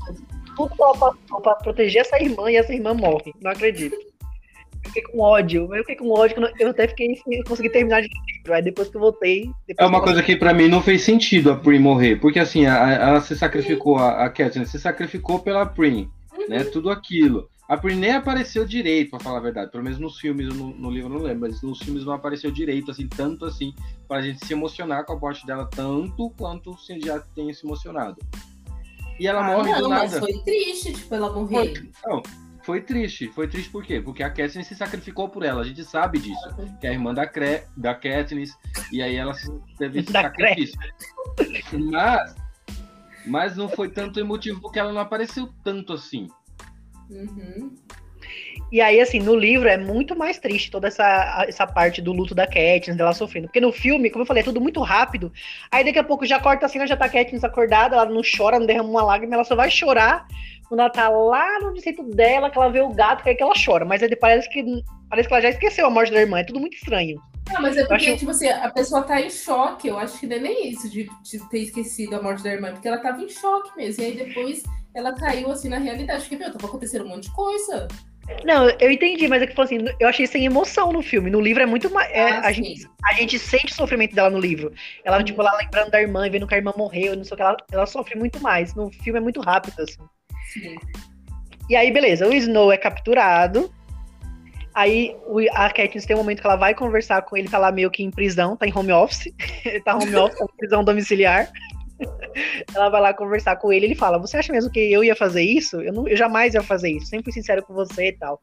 tudo que ela passou pra proteger essa irmã e essa irmã morre. Não acredito. Eu fiquei com ódio. Eu fiquei com ódio que eu não- eu até fiquei sem conseguir terminar de livro. Aí depois que eu voltei. É uma que eu- coisa que pra mim não fez sentido a Prim morrer, porque assim, a- a- ela se sacrificou, a, a Katniss se sacrificou pela Prim, né? Tudo aquilo. A Prim nem apareceu direito, pra falar a verdade. Pelo menos nos filmes, no, no livro eu não lembro, mas nos filmes não apareceu direito, assim, tanto assim, pra gente se emocionar com a morte dela, tanto quanto se já tenha se emocionado. E ela Ah, morre não, do mas nada. foi triste, tipo, ela morrer. Foi, não, foi triste. Foi triste por quê? Porque a Katniss se sacrificou por ela. A gente sabe disso. Que é a irmã da, Cre... da Katniss. E aí ela se- teve esse sacrifício. Mas, mas não foi tanto emotivo porque ela não apareceu tanto assim. Uhum. E aí, assim, no livro é muito mais triste toda essa, essa parte do luto da Katniss, dela sofrendo. Porque no filme, como eu falei, é tudo muito rápido. Aí daqui a pouco já corta a cena, já tá a Katniss acordada, ela não chora, não derrama uma lágrima, ela só vai chorar quando ela tá lá no distrito dela, que ela vê o gato, que é que ela chora. Mas aí parece que, parece que ela já esqueceu a morte da irmã, é tudo muito estranho. Não, mas é porque, acho- tipo assim, a pessoa tá em choque. Eu acho que não é nem isso de, de ter esquecido a morte da irmã, porque ela tava em choque mesmo. E aí depois ela caiu assim na realidade. Porque, meu, tava acontecendo um monte de coisa. Não, eu entendi, mas é que, tipo assim, eu achei sem emoção no filme. No livro é muito mais. é, Ah, a, gente, a gente sente o sofrimento dela no livro. Ela, tipo, ela lembrando da irmã e vendo que a irmã morreu, não sei o que, ela, ela sofre muito mais. No filme é muito rápido, assim. Sim. E aí, beleza, o Snow é capturado. Aí o- a Katniss tem um momento que ela vai conversar com ele, tá lá meio que em prisão, tá em home office. ele tá home office, tá em prisão domiciliar. ela vai lá conversar com ele, ele fala: Você acha mesmo que eu ia fazer isso? Eu, não, eu jamais ia fazer isso, sempre fui sincero com você e tal.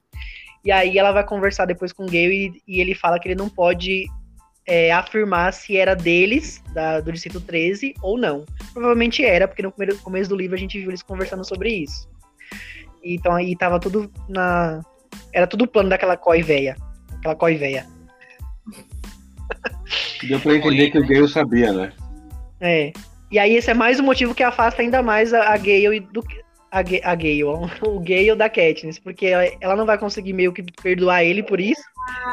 E aí ela vai conversar depois com o Gale e, e ele fala que ele não pode é, afirmar se era deles, da- do Distrito 13, ou não. Provavelmente era, porque no primeiro começo do livro a gente viu eles conversando sobre isso. Então aí tava tudo na. Era tudo plano daquela coi véia. Aquela coi véia. Deu pra entender que o Gale sabia, né? É. E aí esse é mais um motivo que afasta ainda mais a, a Gale do que- a, a Gale, o Gale da Katniss, porque ela, ela não vai conseguir meio que perdoar ele por isso,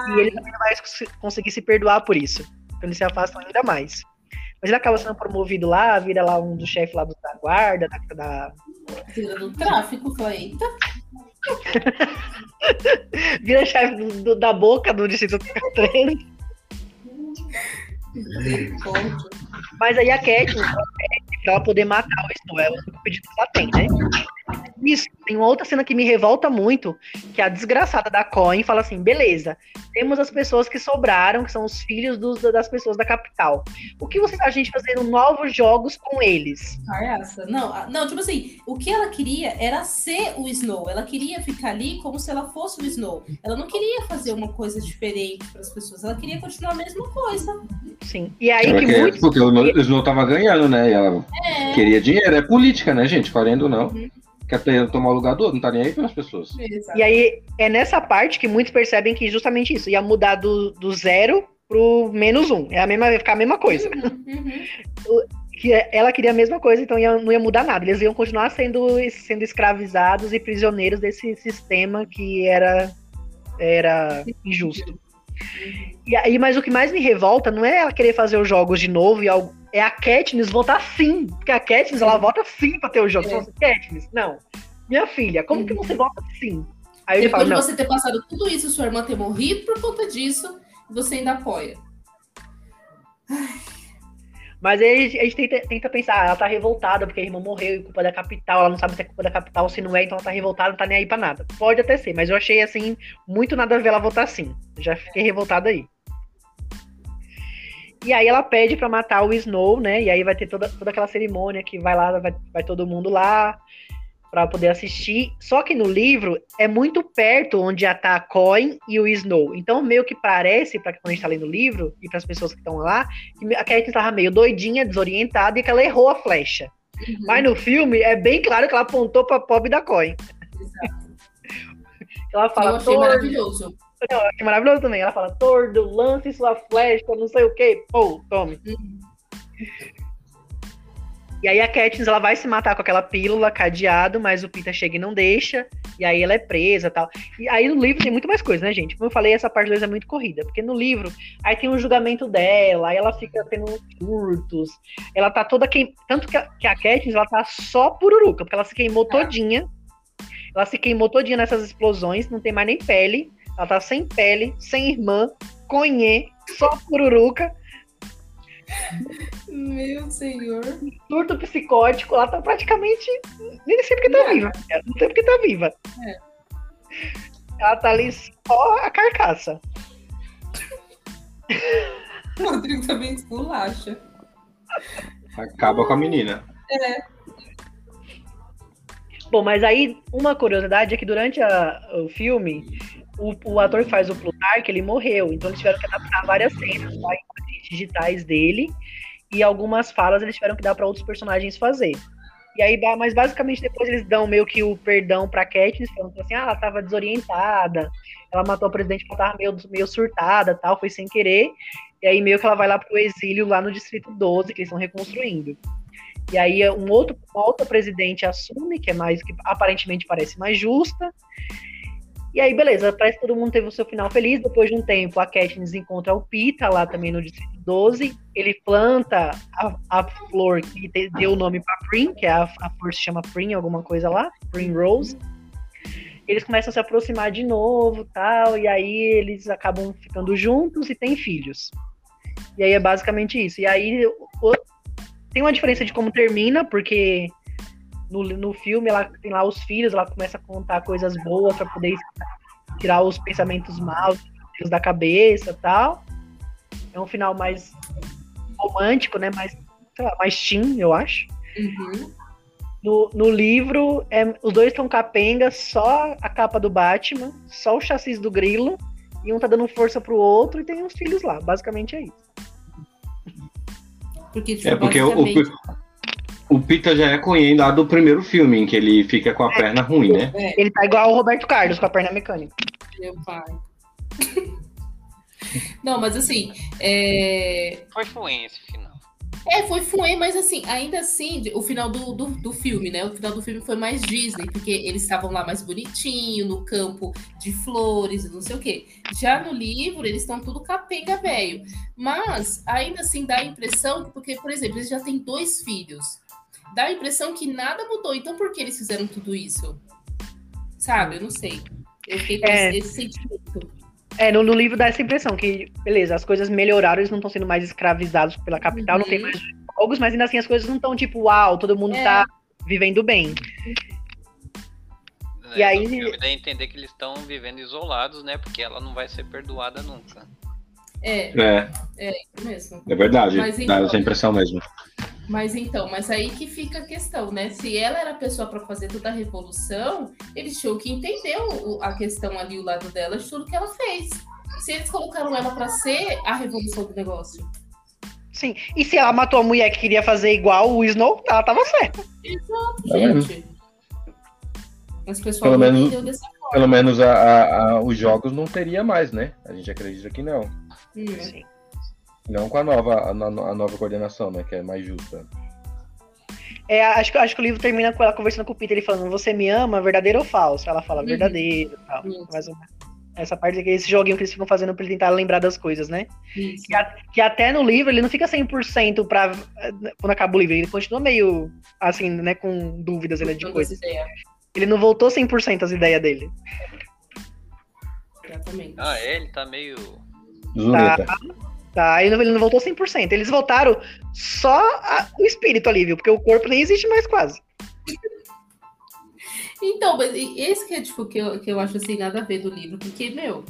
e ele também não vai cons- conseguir se perdoar por isso. Então eles se afastam ainda mais. Mas ele acaba sendo promovido lá, vira lá um dos chefes lá do, da guarda, da, da- Filha do tráfico. Falei, eita. vira chefe do- do- da boca do Distrito 13. Mas aí a ela pede pra ela poder matar o Snow, único pedido que ela tem, né? Isso, tem uma outra cena que me revolta muito, que a desgraçada da Coin fala assim, beleza, temos as pessoas que sobraram, que são os filhos dos- das pessoas da capital. O que você acha a gente fazendo novos jogos com eles? Palhaça. Não, não, tipo assim, o que ela queria era ser o Snow. Ela queria ficar ali como se ela fosse o Snow. Ela não queria fazer uma coisa diferente para as pessoas. Ela queria continuar a mesma coisa. Sim. E aí Ela que quer- muitos... Porque o Snow tava ganhando, né? E ela É. queria dinheiro. É política, né, gente? Querendo ou não. Uhum. Quer tomar o lugar do outro, não tá nem aí pelas pessoas. Exato. E aí é nessa parte que muitos percebem que justamente isso, ia mudar do, do zero pro menos um. É a mesma, ia ficar a mesma coisa. Uhum. que é- ela queria a mesma coisa, então ia- não ia mudar nada. Eles iam continuar sendo, sendo escravizados e prisioneiros desse sistema que era, era injusto. E aí, mas o que mais me revolta não é ela querer fazer os jogos de novo e algo, é a Katniss votar sim. Porque a Katniss, ela vota sim pra ter os jogos. É. Você assim, Katniss, não. Minha filha, como que Uhum. você vota sim? Aí Depois fala, de não, você ter passado tudo isso, sua irmã ter morrido por conta disso, você ainda apoia. Mas aí a gente tenta, tenta pensar, ah, ela tá revoltada porque a irmã morreu e culpa da capital, ela não sabe se é culpa da capital se não é, então ela tá revoltada, não tá nem aí pra nada. Pode até ser, mas eu achei assim, muito nada a ver ela votar sim. Já fiquei revoltada aí. E aí ela pede pra matar o Snow, né? E aí vai ter toda, toda aquela cerimônia que vai lá, vai, vai todo mundo lá pra poder assistir. Só que no livro é muito perto onde já tá a Coin e o Snow. Então meio que parece, para quando a gente tá lendo o livro e para as pessoas que estão lá, que a Katniss tava meio doidinha, desorientada e que ela errou a flecha. Uhum. Mas no filme é bem claro que ela apontou pra pobre da Coin. Exato. Ela Eu fala, achei tordo, maravilhoso. Não, eu achei maravilhoso também. Ela fala, tordo, lance sua flecha, não sei o que, pô, tome. Uhum. E aí a Katniss, ela vai se matar com aquela pílula cadeado, mas o Peter chega e não deixa, e aí ela é presa e tal. E aí no livro tem muito mais coisa, né, gente? Como eu falei, essa parte 2 é muito corrida, porque no livro, aí tem um julgamento dela, aí ela fica tendo surtos, ela tá toda queim... Tanto que a, que a Katniss, ela tá só pururuca, porque ela se queimou todinha, ela se queimou todinha nessas explosões, não tem mais nem pele, ela tá sem pele, sem irmã, conhê, só pururuca, Meu senhor. surto psicótico, ela tá praticamente. Nem sei porque tá É. viva. Não sei porque tá viva. Ela tá ali só a carcaça. O Rodrigo também esculacha. Acaba com a menina. Bom, mas aí uma curiosidade é que durante a- o filme, o, o ator que faz o Plutarch, ele morreu. Então eles tiveram que adaptar várias cenas lá, digitais dele. E algumas falas eles tiveram que dar para outros personagens fazer. E aí, mas basicamente depois eles dão meio que o perdão pra Katniss, falando assim, ah, ela tava desorientada, ela matou o presidente porque ela tava meio, meio surtada, tal, foi sem querer. E aí meio que ela vai lá pro exílio lá no Distrito 12, que eles estão reconstruindo. E aí um outro, uma outra presidente assume, que é mais que aparentemente parece mais justa. E aí, beleza, parece que todo mundo teve o seu final feliz. Depois de um tempo, a Katniss encontra o Pita lá também no Distrito 12. Ele planta a, a flor que deu o nome pra Prim, que é a, a flor se chama Prim, alguma coisa lá, Prim Rose. Eles começam a se aproximar de novo, tal, e aí eles acabam ficando juntos e têm filhos. E aí é basicamente isso. E aí o- tem uma diferença de como termina, porque no, no filme ela tem lá os filhos, ela começa a contar coisas boas para poder tirar os pensamentos maus da cabeça tal. É um final mais romântico, né? Mais, sei lá, mais teen, eu acho. Uhum. No, no livro, é, os dois estão capenga, só a capa do Batman, só o chassi do grilo, e um tá dando força pro outro e tem uns filhos lá. Basicamente é isso. Porque, tipo, É porque basicamente- o, o Pita já é Coen lá do primeiro filme, em que ele fica com a perna ruim, né? É, Ele tá igual o Roberto Carlos com a perna mecânica. meu pai. Não, mas assim, é... Foi fluente esse final. É, foi fuê, mas assim, ainda assim, o final do, do, do filme, né? O final do filme foi mais Disney, porque eles estavam lá mais bonitinho, no campo de flores e não sei o quê. Já no livro, eles estão tudo capenga velho. Mas, ainda assim, dá a impressão que, porque, por exemplo, eles já têm dois filhos. Dá a impressão que nada mudou. Então, por que eles fizeram tudo isso? Sabe? Eu não sei. Eu fiquei com É. esse, esse sentimento. É, no, no livro dá essa impressão que, beleza, as coisas melhoraram, eles não estão sendo mais escravizados pela capital, não tem Uhum. mais jogos, mas ainda assim as coisas não estão tipo, uau, todo mundo É. tá vivendo bem. E Né, aí- filme dá a entender que eles estão vivendo isolados, né? Porque ela não vai ser perdoada nunca. É, É, isso mesmo. é verdade. Mas Dá então- essa impressão mesmo. Mas então, mas aí que fica a questão, né? Se ela era a pessoa para fazer toda a revolução, eles tinham que entender a questão ali, o lado dela, de tudo que ela fez. Se eles colocaram ela para ser a revolução do negócio. Sim. E se ela matou a mulher que queria fazer igual o Snow, ela tava certa. Exato, Tá gente. Mas o pessoal Pelo não menos- entendeu dessa forma. Pelo menos a- a- a- os jogos não teria mais, né? A gente acredita que não. Hum. Sim. Não com a nova, a, a nova coordenação, né? Que é mais justa. É, acho, que- acho que o livro termina com ela conversando com o Peter, ele falando, você me ama, verdadeiro ou falso? Ela fala, Uhum. verdadeiro e tal. Isso. Mais ou menos. Essa parte aqui, esse joguinho que eles ficam fazendo pra ele tentar lembrar das coisas, né? Que, a- que até no livro ele não fica 100% pra. Quando acaba o livro, ele continua meio, assim, né, com dúvidas né, de coisas. as ideias, Ele não voltou 100% às ideias dele. Exatamente. Ah, é? Ele tá meio. Zureta. Tá, ele não, ele não voltou 100%. Eles voltaram só a- o espírito ali, viu? Porque o corpo nem existe mais quase. Então, mas esse que é tipo que eu, que eu acho assim, nada a ver do livro, porque, meu,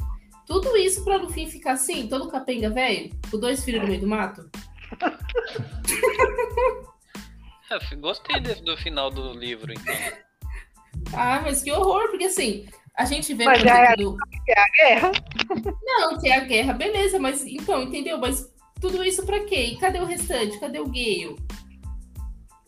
tudo isso pra no fim ficar assim, todo capenga velho, com dois filhos no meio do mato. Eu Gostei desse- do final do livro, então. Ah, mas que horror, porque assim, a gente vê. Mas por já é- exemplo, Guerra. Não, que é a guerra, beleza, mas então, entendeu? Mas tudo isso pra quê? E cadê o restante? Cadê o Gale?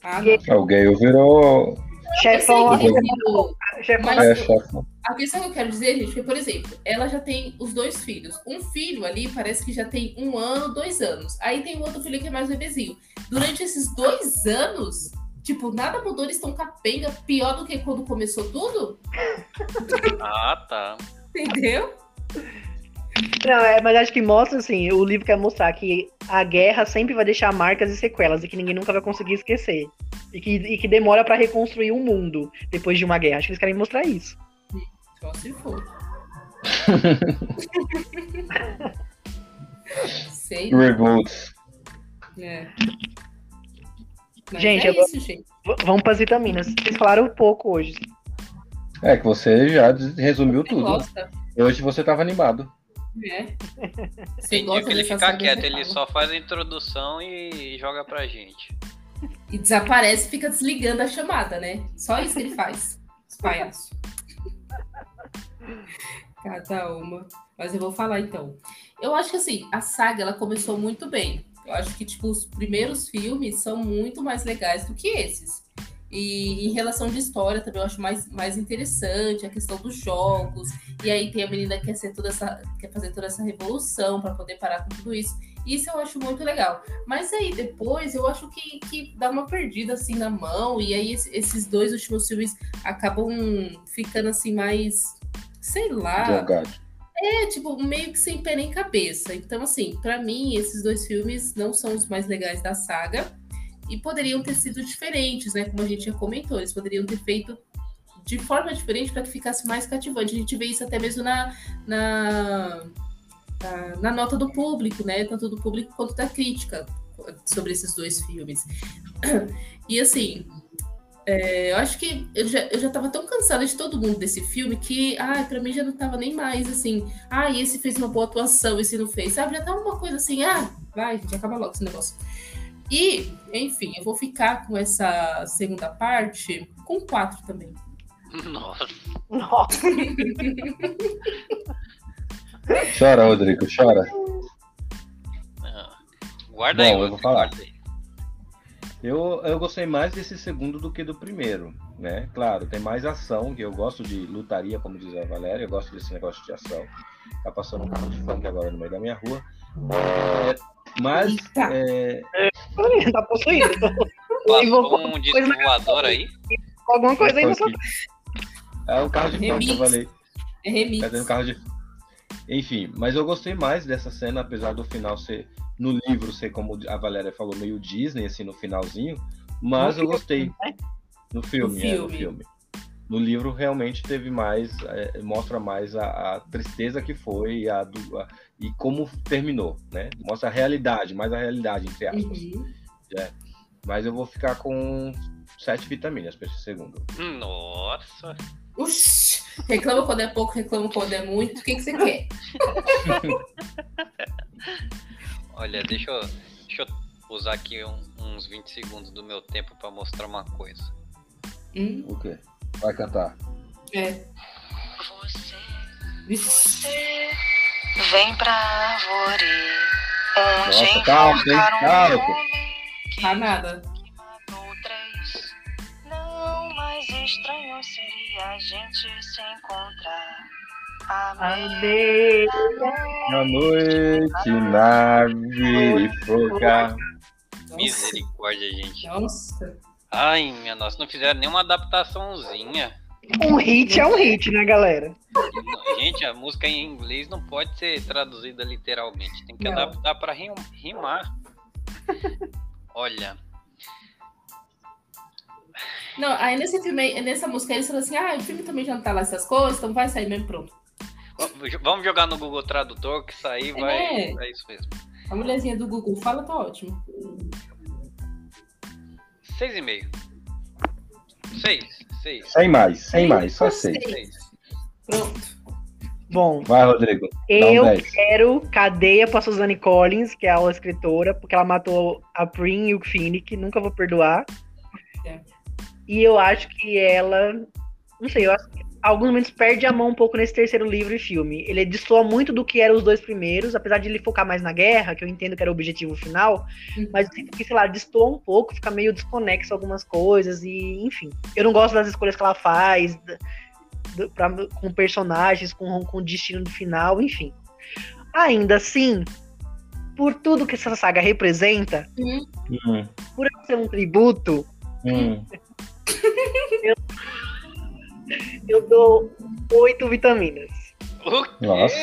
Ah, não. É, O Gale virou. Chefão, virou. chefão. Mas- É, chefe. A questão que eu quero dizer, gente, é que, por exemplo, ela já tem os dois filhos. Um filho ali parece que já tem um ano, dois anos. Aí tem o outro filho que é mais bebezinho. Durante esses dois anos, tipo, nada mudou, eles estão capenga, pior do que quando começou tudo. Ah, tá. Entendeu? Não, é, mas acho que mostra, assim, o livro quer mostrar que a guerra sempre vai deixar marcas e sequelas e que ninguém nunca vai conseguir esquecer. E que, e que demora pra reconstruir o mundo depois de uma guerra. Acho que eles querem mostrar isso. Só se for. Sei. Revolts. É. Mas Gente, é eu vou- isso, gente. Vamos pras vitaminas. Vocês falaram um pouco hoje. É que você já resumiu Você tudo. gosta? Hoje você tava animado. É. Você gosta que ele dessa fica saga, quieto, ele só faz a introdução e joga pra gente. E desaparece e fica desligando a chamada, né? Só isso que ele faz. Os palhaços. Cada uma. Mas eu vou falar então. Eu acho que assim, a saga ela começou muito bem. Eu acho que tipo os primeiros filmes são muito mais legais do que esses. E em relação de história também eu acho mais, mais interessante a questão dos jogos. E aí tem a menina que quer ser toda essa quer fazer toda essa revolução para poder parar com tudo isso. Isso eu acho muito legal. Mas aí depois eu acho que, que dá uma perdida assim na mão. E aí esse- esses dois últimos filmes acabam ficando assim mais. Sei lá. Jogado. É, tipo, meio que sem pé nem cabeça. Então, assim, pra mim, esses dois filmes não são os mais legais da saga. E poderiam ter sido diferentes, né? Como a gente já comentou, eles poderiam ter feito de forma diferente para que ficasse mais cativante. A gente vê isso até mesmo na, na, na, na nota do público, né? Tanto do público quanto da crítica sobre esses dois filmes. E assim, é, eu acho que eu já, eu já tava tão cansada de todo mundo desse filme que, ai, pra mim já não tava nem mais assim, ah, esse fez uma boa atuação, esse não fez, sabe? Já tava uma coisa assim, ah, vai, gente, acaba logo esse negócio. E, enfim, eu vou ficar com essa segunda parte com quatro também. Nossa. Nossa, Chora, Rodrigo, chora. Ah. Guarda Bom, aí, eu vou falar. guarda aí. Eu, eu gostei mais desse segundo do que do primeiro, né? Claro, tem mais ação, que eu gosto de lutaria, como diz a Valéria, eu gosto desse negócio de ação. Tá passando um carro de funk agora no meio da minha rua. É, mas Eita. é, tá possuído. Passou um disco voador aí. Alguma coisa aí. É o carro de funk que eu falei. É remix. Tá do carro de. Enfim, mas eu gostei mais dessa cena, apesar do final ser. No livro ser, como a Valéria falou, meio Disney, assim, no finalzinho. Mas No eu gostei. né? No filme, No é, no filme. filme. No livro realmente teve mais. é, mostra mais a, a tristeza que foi e, a, do- a- e como terminou, né? Mostra a realidade, mais a realidade, entre aspas. Uhum. Mas eu vou ficar com sete vitaminas pra esse segundo. Nossa. Uxi, reclama quando é pouco, reclama quando é muito. O que, que você quer? Olha, deixa eu, deixa eu usar aqui um- uns 20 segundos do meu tempo pra mostrar uma coisa. Hum, O quê? Vai cantar. é. Vixe. Vem pra árvore onde Nossa, calma, hein? Calma, um que Tá nada. matou três. Não mais estranho seria a gente se encontrar. Amém. Na noite, nave e foca. Nossa. Misericórdia, gente. Nossa. Ai, minha nossa, não fizeram nenhuma adaptaçãozinha. Um hit é um hit, né, galera? Gente, a música em inglês não pode ser traduzida literalmente. Tem que Não. adaptar pra rim- rimar. Olha, Não, aí nesse filme, aí- nessa música, eles falam assim: ah, o filme também já não tá lá essas coisas, então vai sair mesmo pronto. Vamos jogar no Google Tradutor, que isso aí vai. É. É isso mesmo. A mulherzinha do Google fala, tá ótimo. Seis e meio. Seis, seis, Sem mais, sem mais, só sei. seis. Pronto. Bom, Vai, Rodrigo. Um eu 10. quero cadeia pra Suzanne Collins, que é a escritora, porque ela matou a Prim e o Finnick, nunca vou perdoar. É. E eu acho que ela. Não sei, eu acho que alguns momentos perde a mão um pouco nesse terceiro livro e filme. Ele destoa muito do que eram os dois primeiros, apesar de ele focar mais na guerra, que eu entendo que era o objetivo final, Uhum. mas eu sinto que, sei lá, destoa um pouco, fica meio desconexo algumas coisas, e enfim. Eu não gosto das escolhas que ela faz, do- pra- com personagens, com, com o destino do final, enfim. Ainda assim, por tudo que essa saga representa, Hum, por ela ser um tributo, hum. eu dou oito vitaminas. O quê? Nossa.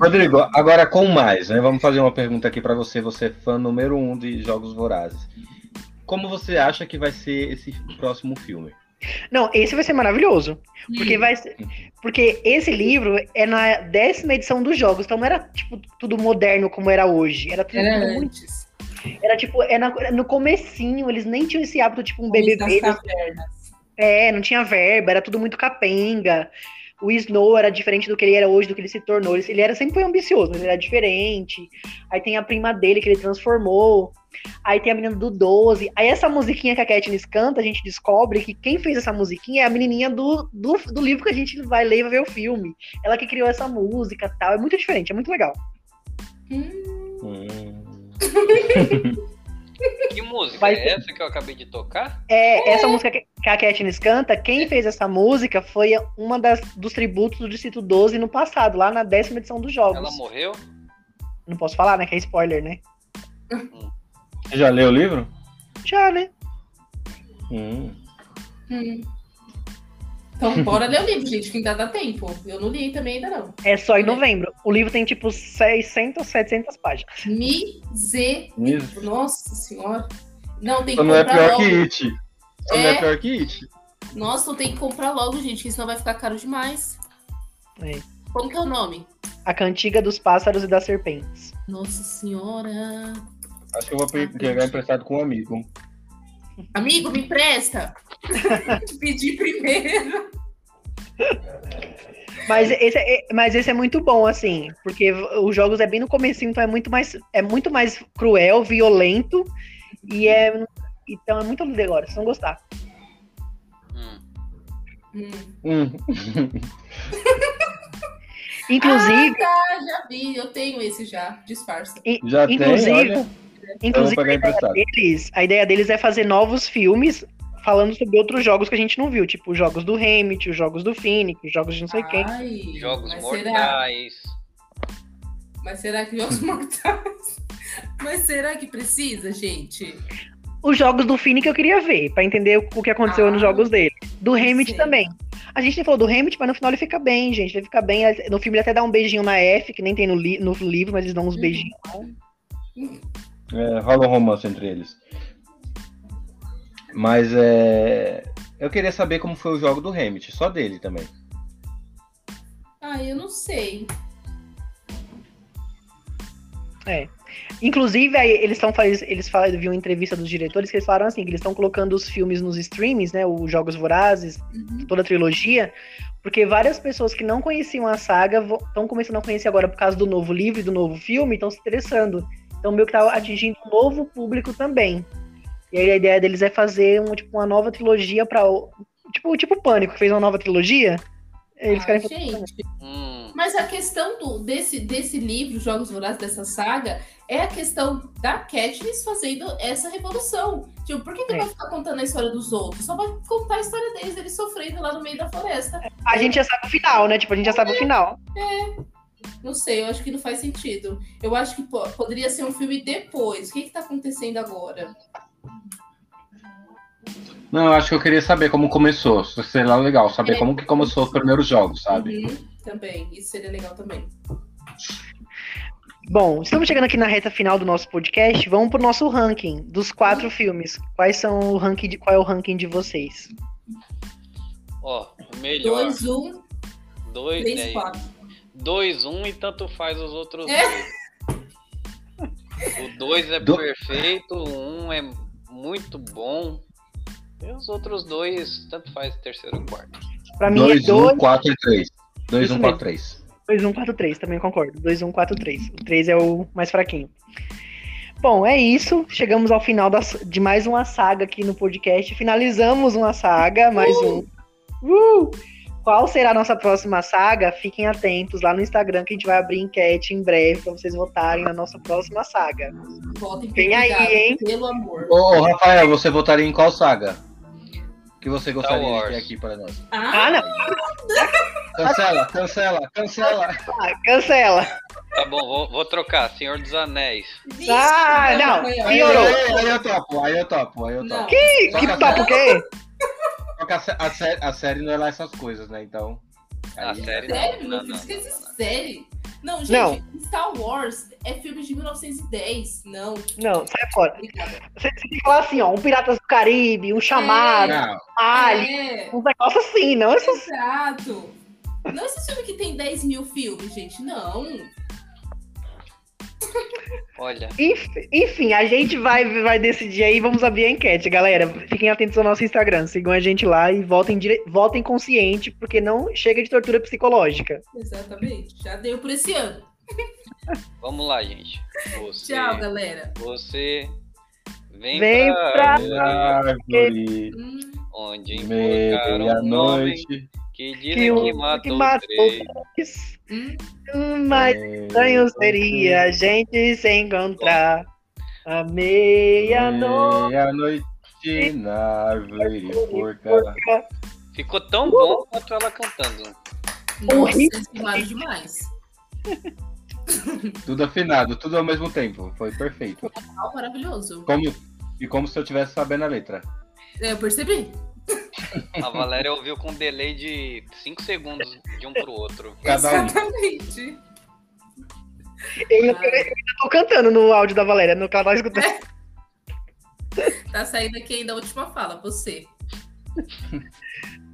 Rodrigo, agora com mais, né? Vamos fazer uma pergunta aqui pra você, você é fã número um de Jogos Vorazes. Como você acha que vai ser esse próximo filme? Não, esse vai ser maravilhoso. Porque Hum. vai ser- Porque esse livro é na décima edição dos jogos, então não era tipo tudo moderno como era hoje. Era tudo, Era muito. antes. Era tipo, é na- no comecinho, eles nem tinham esse hábito, tipo, um das BBB. cavernas. É, não tinha verba, era tudo muito capenga. O Snow era diferente do que ele era hoje, do que ele se tornou. Ele era sempre foi ambicioso, mas ele era diferente. Aí tem a prima dele que ele transformou. Aí tem a menina do 12. Aí essa musiquinha que a Katniss canta, a gente descobre que quem fez essa musiquinha é a menininha do, do, do livro que a gente vai ler e vai ver o filme. Ela que criou essa música tal. É muito diferente, é muito legal. Hum. Que música Vai é essa que eu acabei de tocar? É, essa música que que a Katniss canta, quem fez essa música foi uma das, dos tributos do Distrito 12 no passado, lá na décima edição dos jogos. Ela morreu? Não posso falar, né? Que é spoiler, né? Você já leu o livro? Já, né? Hum. Hum. Então, bora ler o livro, gente, que ainda dá tempo. Eu não li também ainda não. É só em novembro. O livro tem tipo 600, 700 páginas. Miser... Nossa senhora. Não, tem que Só não é pior logo. que It. Não é É. pior que It. Nossa, tem que comprar logo, gente, que senão vai ficar caro demais. É. Como que é o nome? A Cantiga dos Pássaros e das Serpentes. Nossa senhora. Acho que eu vou pe- pegar emprestado com um amigo. Amigo, me empresta. Te pedi primeiro. Mas esse, é, mas esse é muito bom, assim, porque os jogos é bem no começo, então é muito mais, é muito mais cruel, violento, e é. Então é muito lindo agora, vocês vão gostar. Hum. Hum. Inclusive, Ah, já vi, eu tenho esse já. Disfarça. Já Inclusive, tem, olha. inclusive pegar a, ideia deles, a ideia deles é fazer novos filmes falando sobre outros jogos que a gente não viu, tipo os jogos do Hammett, os jogos do Phoenix, os jogos de não sei quem. Ai, Jogos mas será, mortais. mas será que jogos mortais? Mas será que precisa, gente? Os jogos do Phoenix eu queria ver, pra entender o que aconteceu Ah, nos jogos dele. Do Hammett sei. também. A gente nem falou do Hammett, mas no final ele fica bem, gente. Ele fica bem. No filme ele até dá um beijinho na F, que nem tem no, li- no livro, mas eles dão uns Uhum. beijinhos. É, rola um romance entre eles. Mas é. Eu queria saber como foi o jogo do Hammett, só dele também. Ah, eu não sei. Inclusive, aí, eles estão eles falaram, eu vi uma entrevista dos diretores que eles falaram assim, que eles estão colocando os filmes nos streamings, né? Os Jogos Vorazes, Uhum. toda a trilogia, porque várias pessoas que não conheciam a saga estão começando a conhecer agora por causa do novo livro e do novo filme, estão se interessando. Então, meio que tá atingindo um novo público também. E aí a ideia deles é fazer um, tipo, uma nova trilogia para tipo, tipo Pânico, que fez uma nova trilogia. Eles Ah, querem fazer gente, Hum. Mas a questão do, desse, desse livro, Jogos Vorazes, dessa saga, é a questão da Katniss fazendo essa revolução. Tipo, por que, que É. vai ficar contando a história dos outros? Só vai contar a história deles, eles sofrendo lá no meio da floresta. A gente já sabe o final, né? Tipo, a gente já sabe o final. Não sei, eu acho que não faz sentido. Eu acho que po- poderia ser um filme depois. O que, que tá acontecendo agora? Não, eu acho que eu queria saber como começou. Seria legal, saber É. como que começou os primeiros jogos, sabe? Uhum, também, isso seria legal também. Bom, estamos chegando aqui na reta final do nosso podcast. Vamos pro nosso ranking dos quatro filmes. Quais são o ranking de, qual é o ranking de vocês? Ó, o melhor. 2, 1, Dois, 3, né? 4. 2, 1 e tanto faz os outros É. dois. O 2 é Do- perfeito, o 1 um é muito bom. E os outros dois, tanto faz terceiro e quarto. Pra mim 2, é 1, 2, 4 e 3. 2, Isso 1, mesmo. 4, 3. 2, 1, 4, 3. Também concordo. 2, 1, 4, 3. O 3 é o mais fraquinho. Bom, é isso. Chegamos ao final das- de mais uma saga aqui no podcast. Finalizamos uma saga, mais um. Uh! Qual será a nossa próxima saga? Fiquem atentos lá no Instagram que a gente vai abrir enquete em breve para vocês votarem na nossa próxima saga. Votem Vem aí, hein? Pelo amor. Ô, ô, Rafael, você votaria em qual saga? Que você gostaria de Wars. ter aqui para nós? Ah, não. Cancela, cancela, cancela. Ah, cancela. Tá bom, vou, vou trocar. Senhor dos Anéis. Vixe, Ah, não. Rafael. Aí, Piorou. aí, aí eu topo, aí eu topo, aí eu Não. topo. Que, Só que que a topa o quê? Só que a, sé- a sé- a série não é lá essas coisas, né? Então. A série Sério? não, Meu não, filho, não, esquece não, não. série. Não, gente, Não. Star Wars é filme de 1910. Não, Não, sai fora. Você, tem que falar assim, ó, um Piratas do Caribe, um Chamado, Não, um Alien, É, uns negócios assim, não essas... exato. Não esse filme que tem 10 mil filmes, gente. Não. Olha, Enfim, enfim, a gente vai, vai decidir aí, vamos abrir a enquete, galera. Fiquem atentos ao nosso Instagram, sigam a gente lá e votem, dire... votem consciente, porque não chega de tortura psicológica. Exatamente. Já deu por esse ano. vamos lá, gente. Você, Tchau, galera. Você vem, Vem pra, pra- Árvore, Hum, onde um homem meia-noite. Que Que dizem o que que matou, matou três. hum. Hum, Mas estranho seria a gente se encontrar à meia-noite. Meia-noite na árvore porca. Ficou tão bom quanto ela cantando. Nossa, vocês demais. Tudo afinado, tudo ao mesmo tempo. Foi perfeito. Maravilhoso. Como, e como se eu tivesse sabendo a letra. É, eu percebi. A Valéria ouviu com um delay de 5 segundos de um pro outro. Cada um. Exatamente. Eu, eu, eu ainda tô cantando no áudio da Valéria, no ela tá escutando. Tá saindo aqui ainda a última fala, você.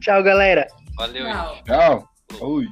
Tchau, galera. Valeu, Tchau. Tchau. Oi.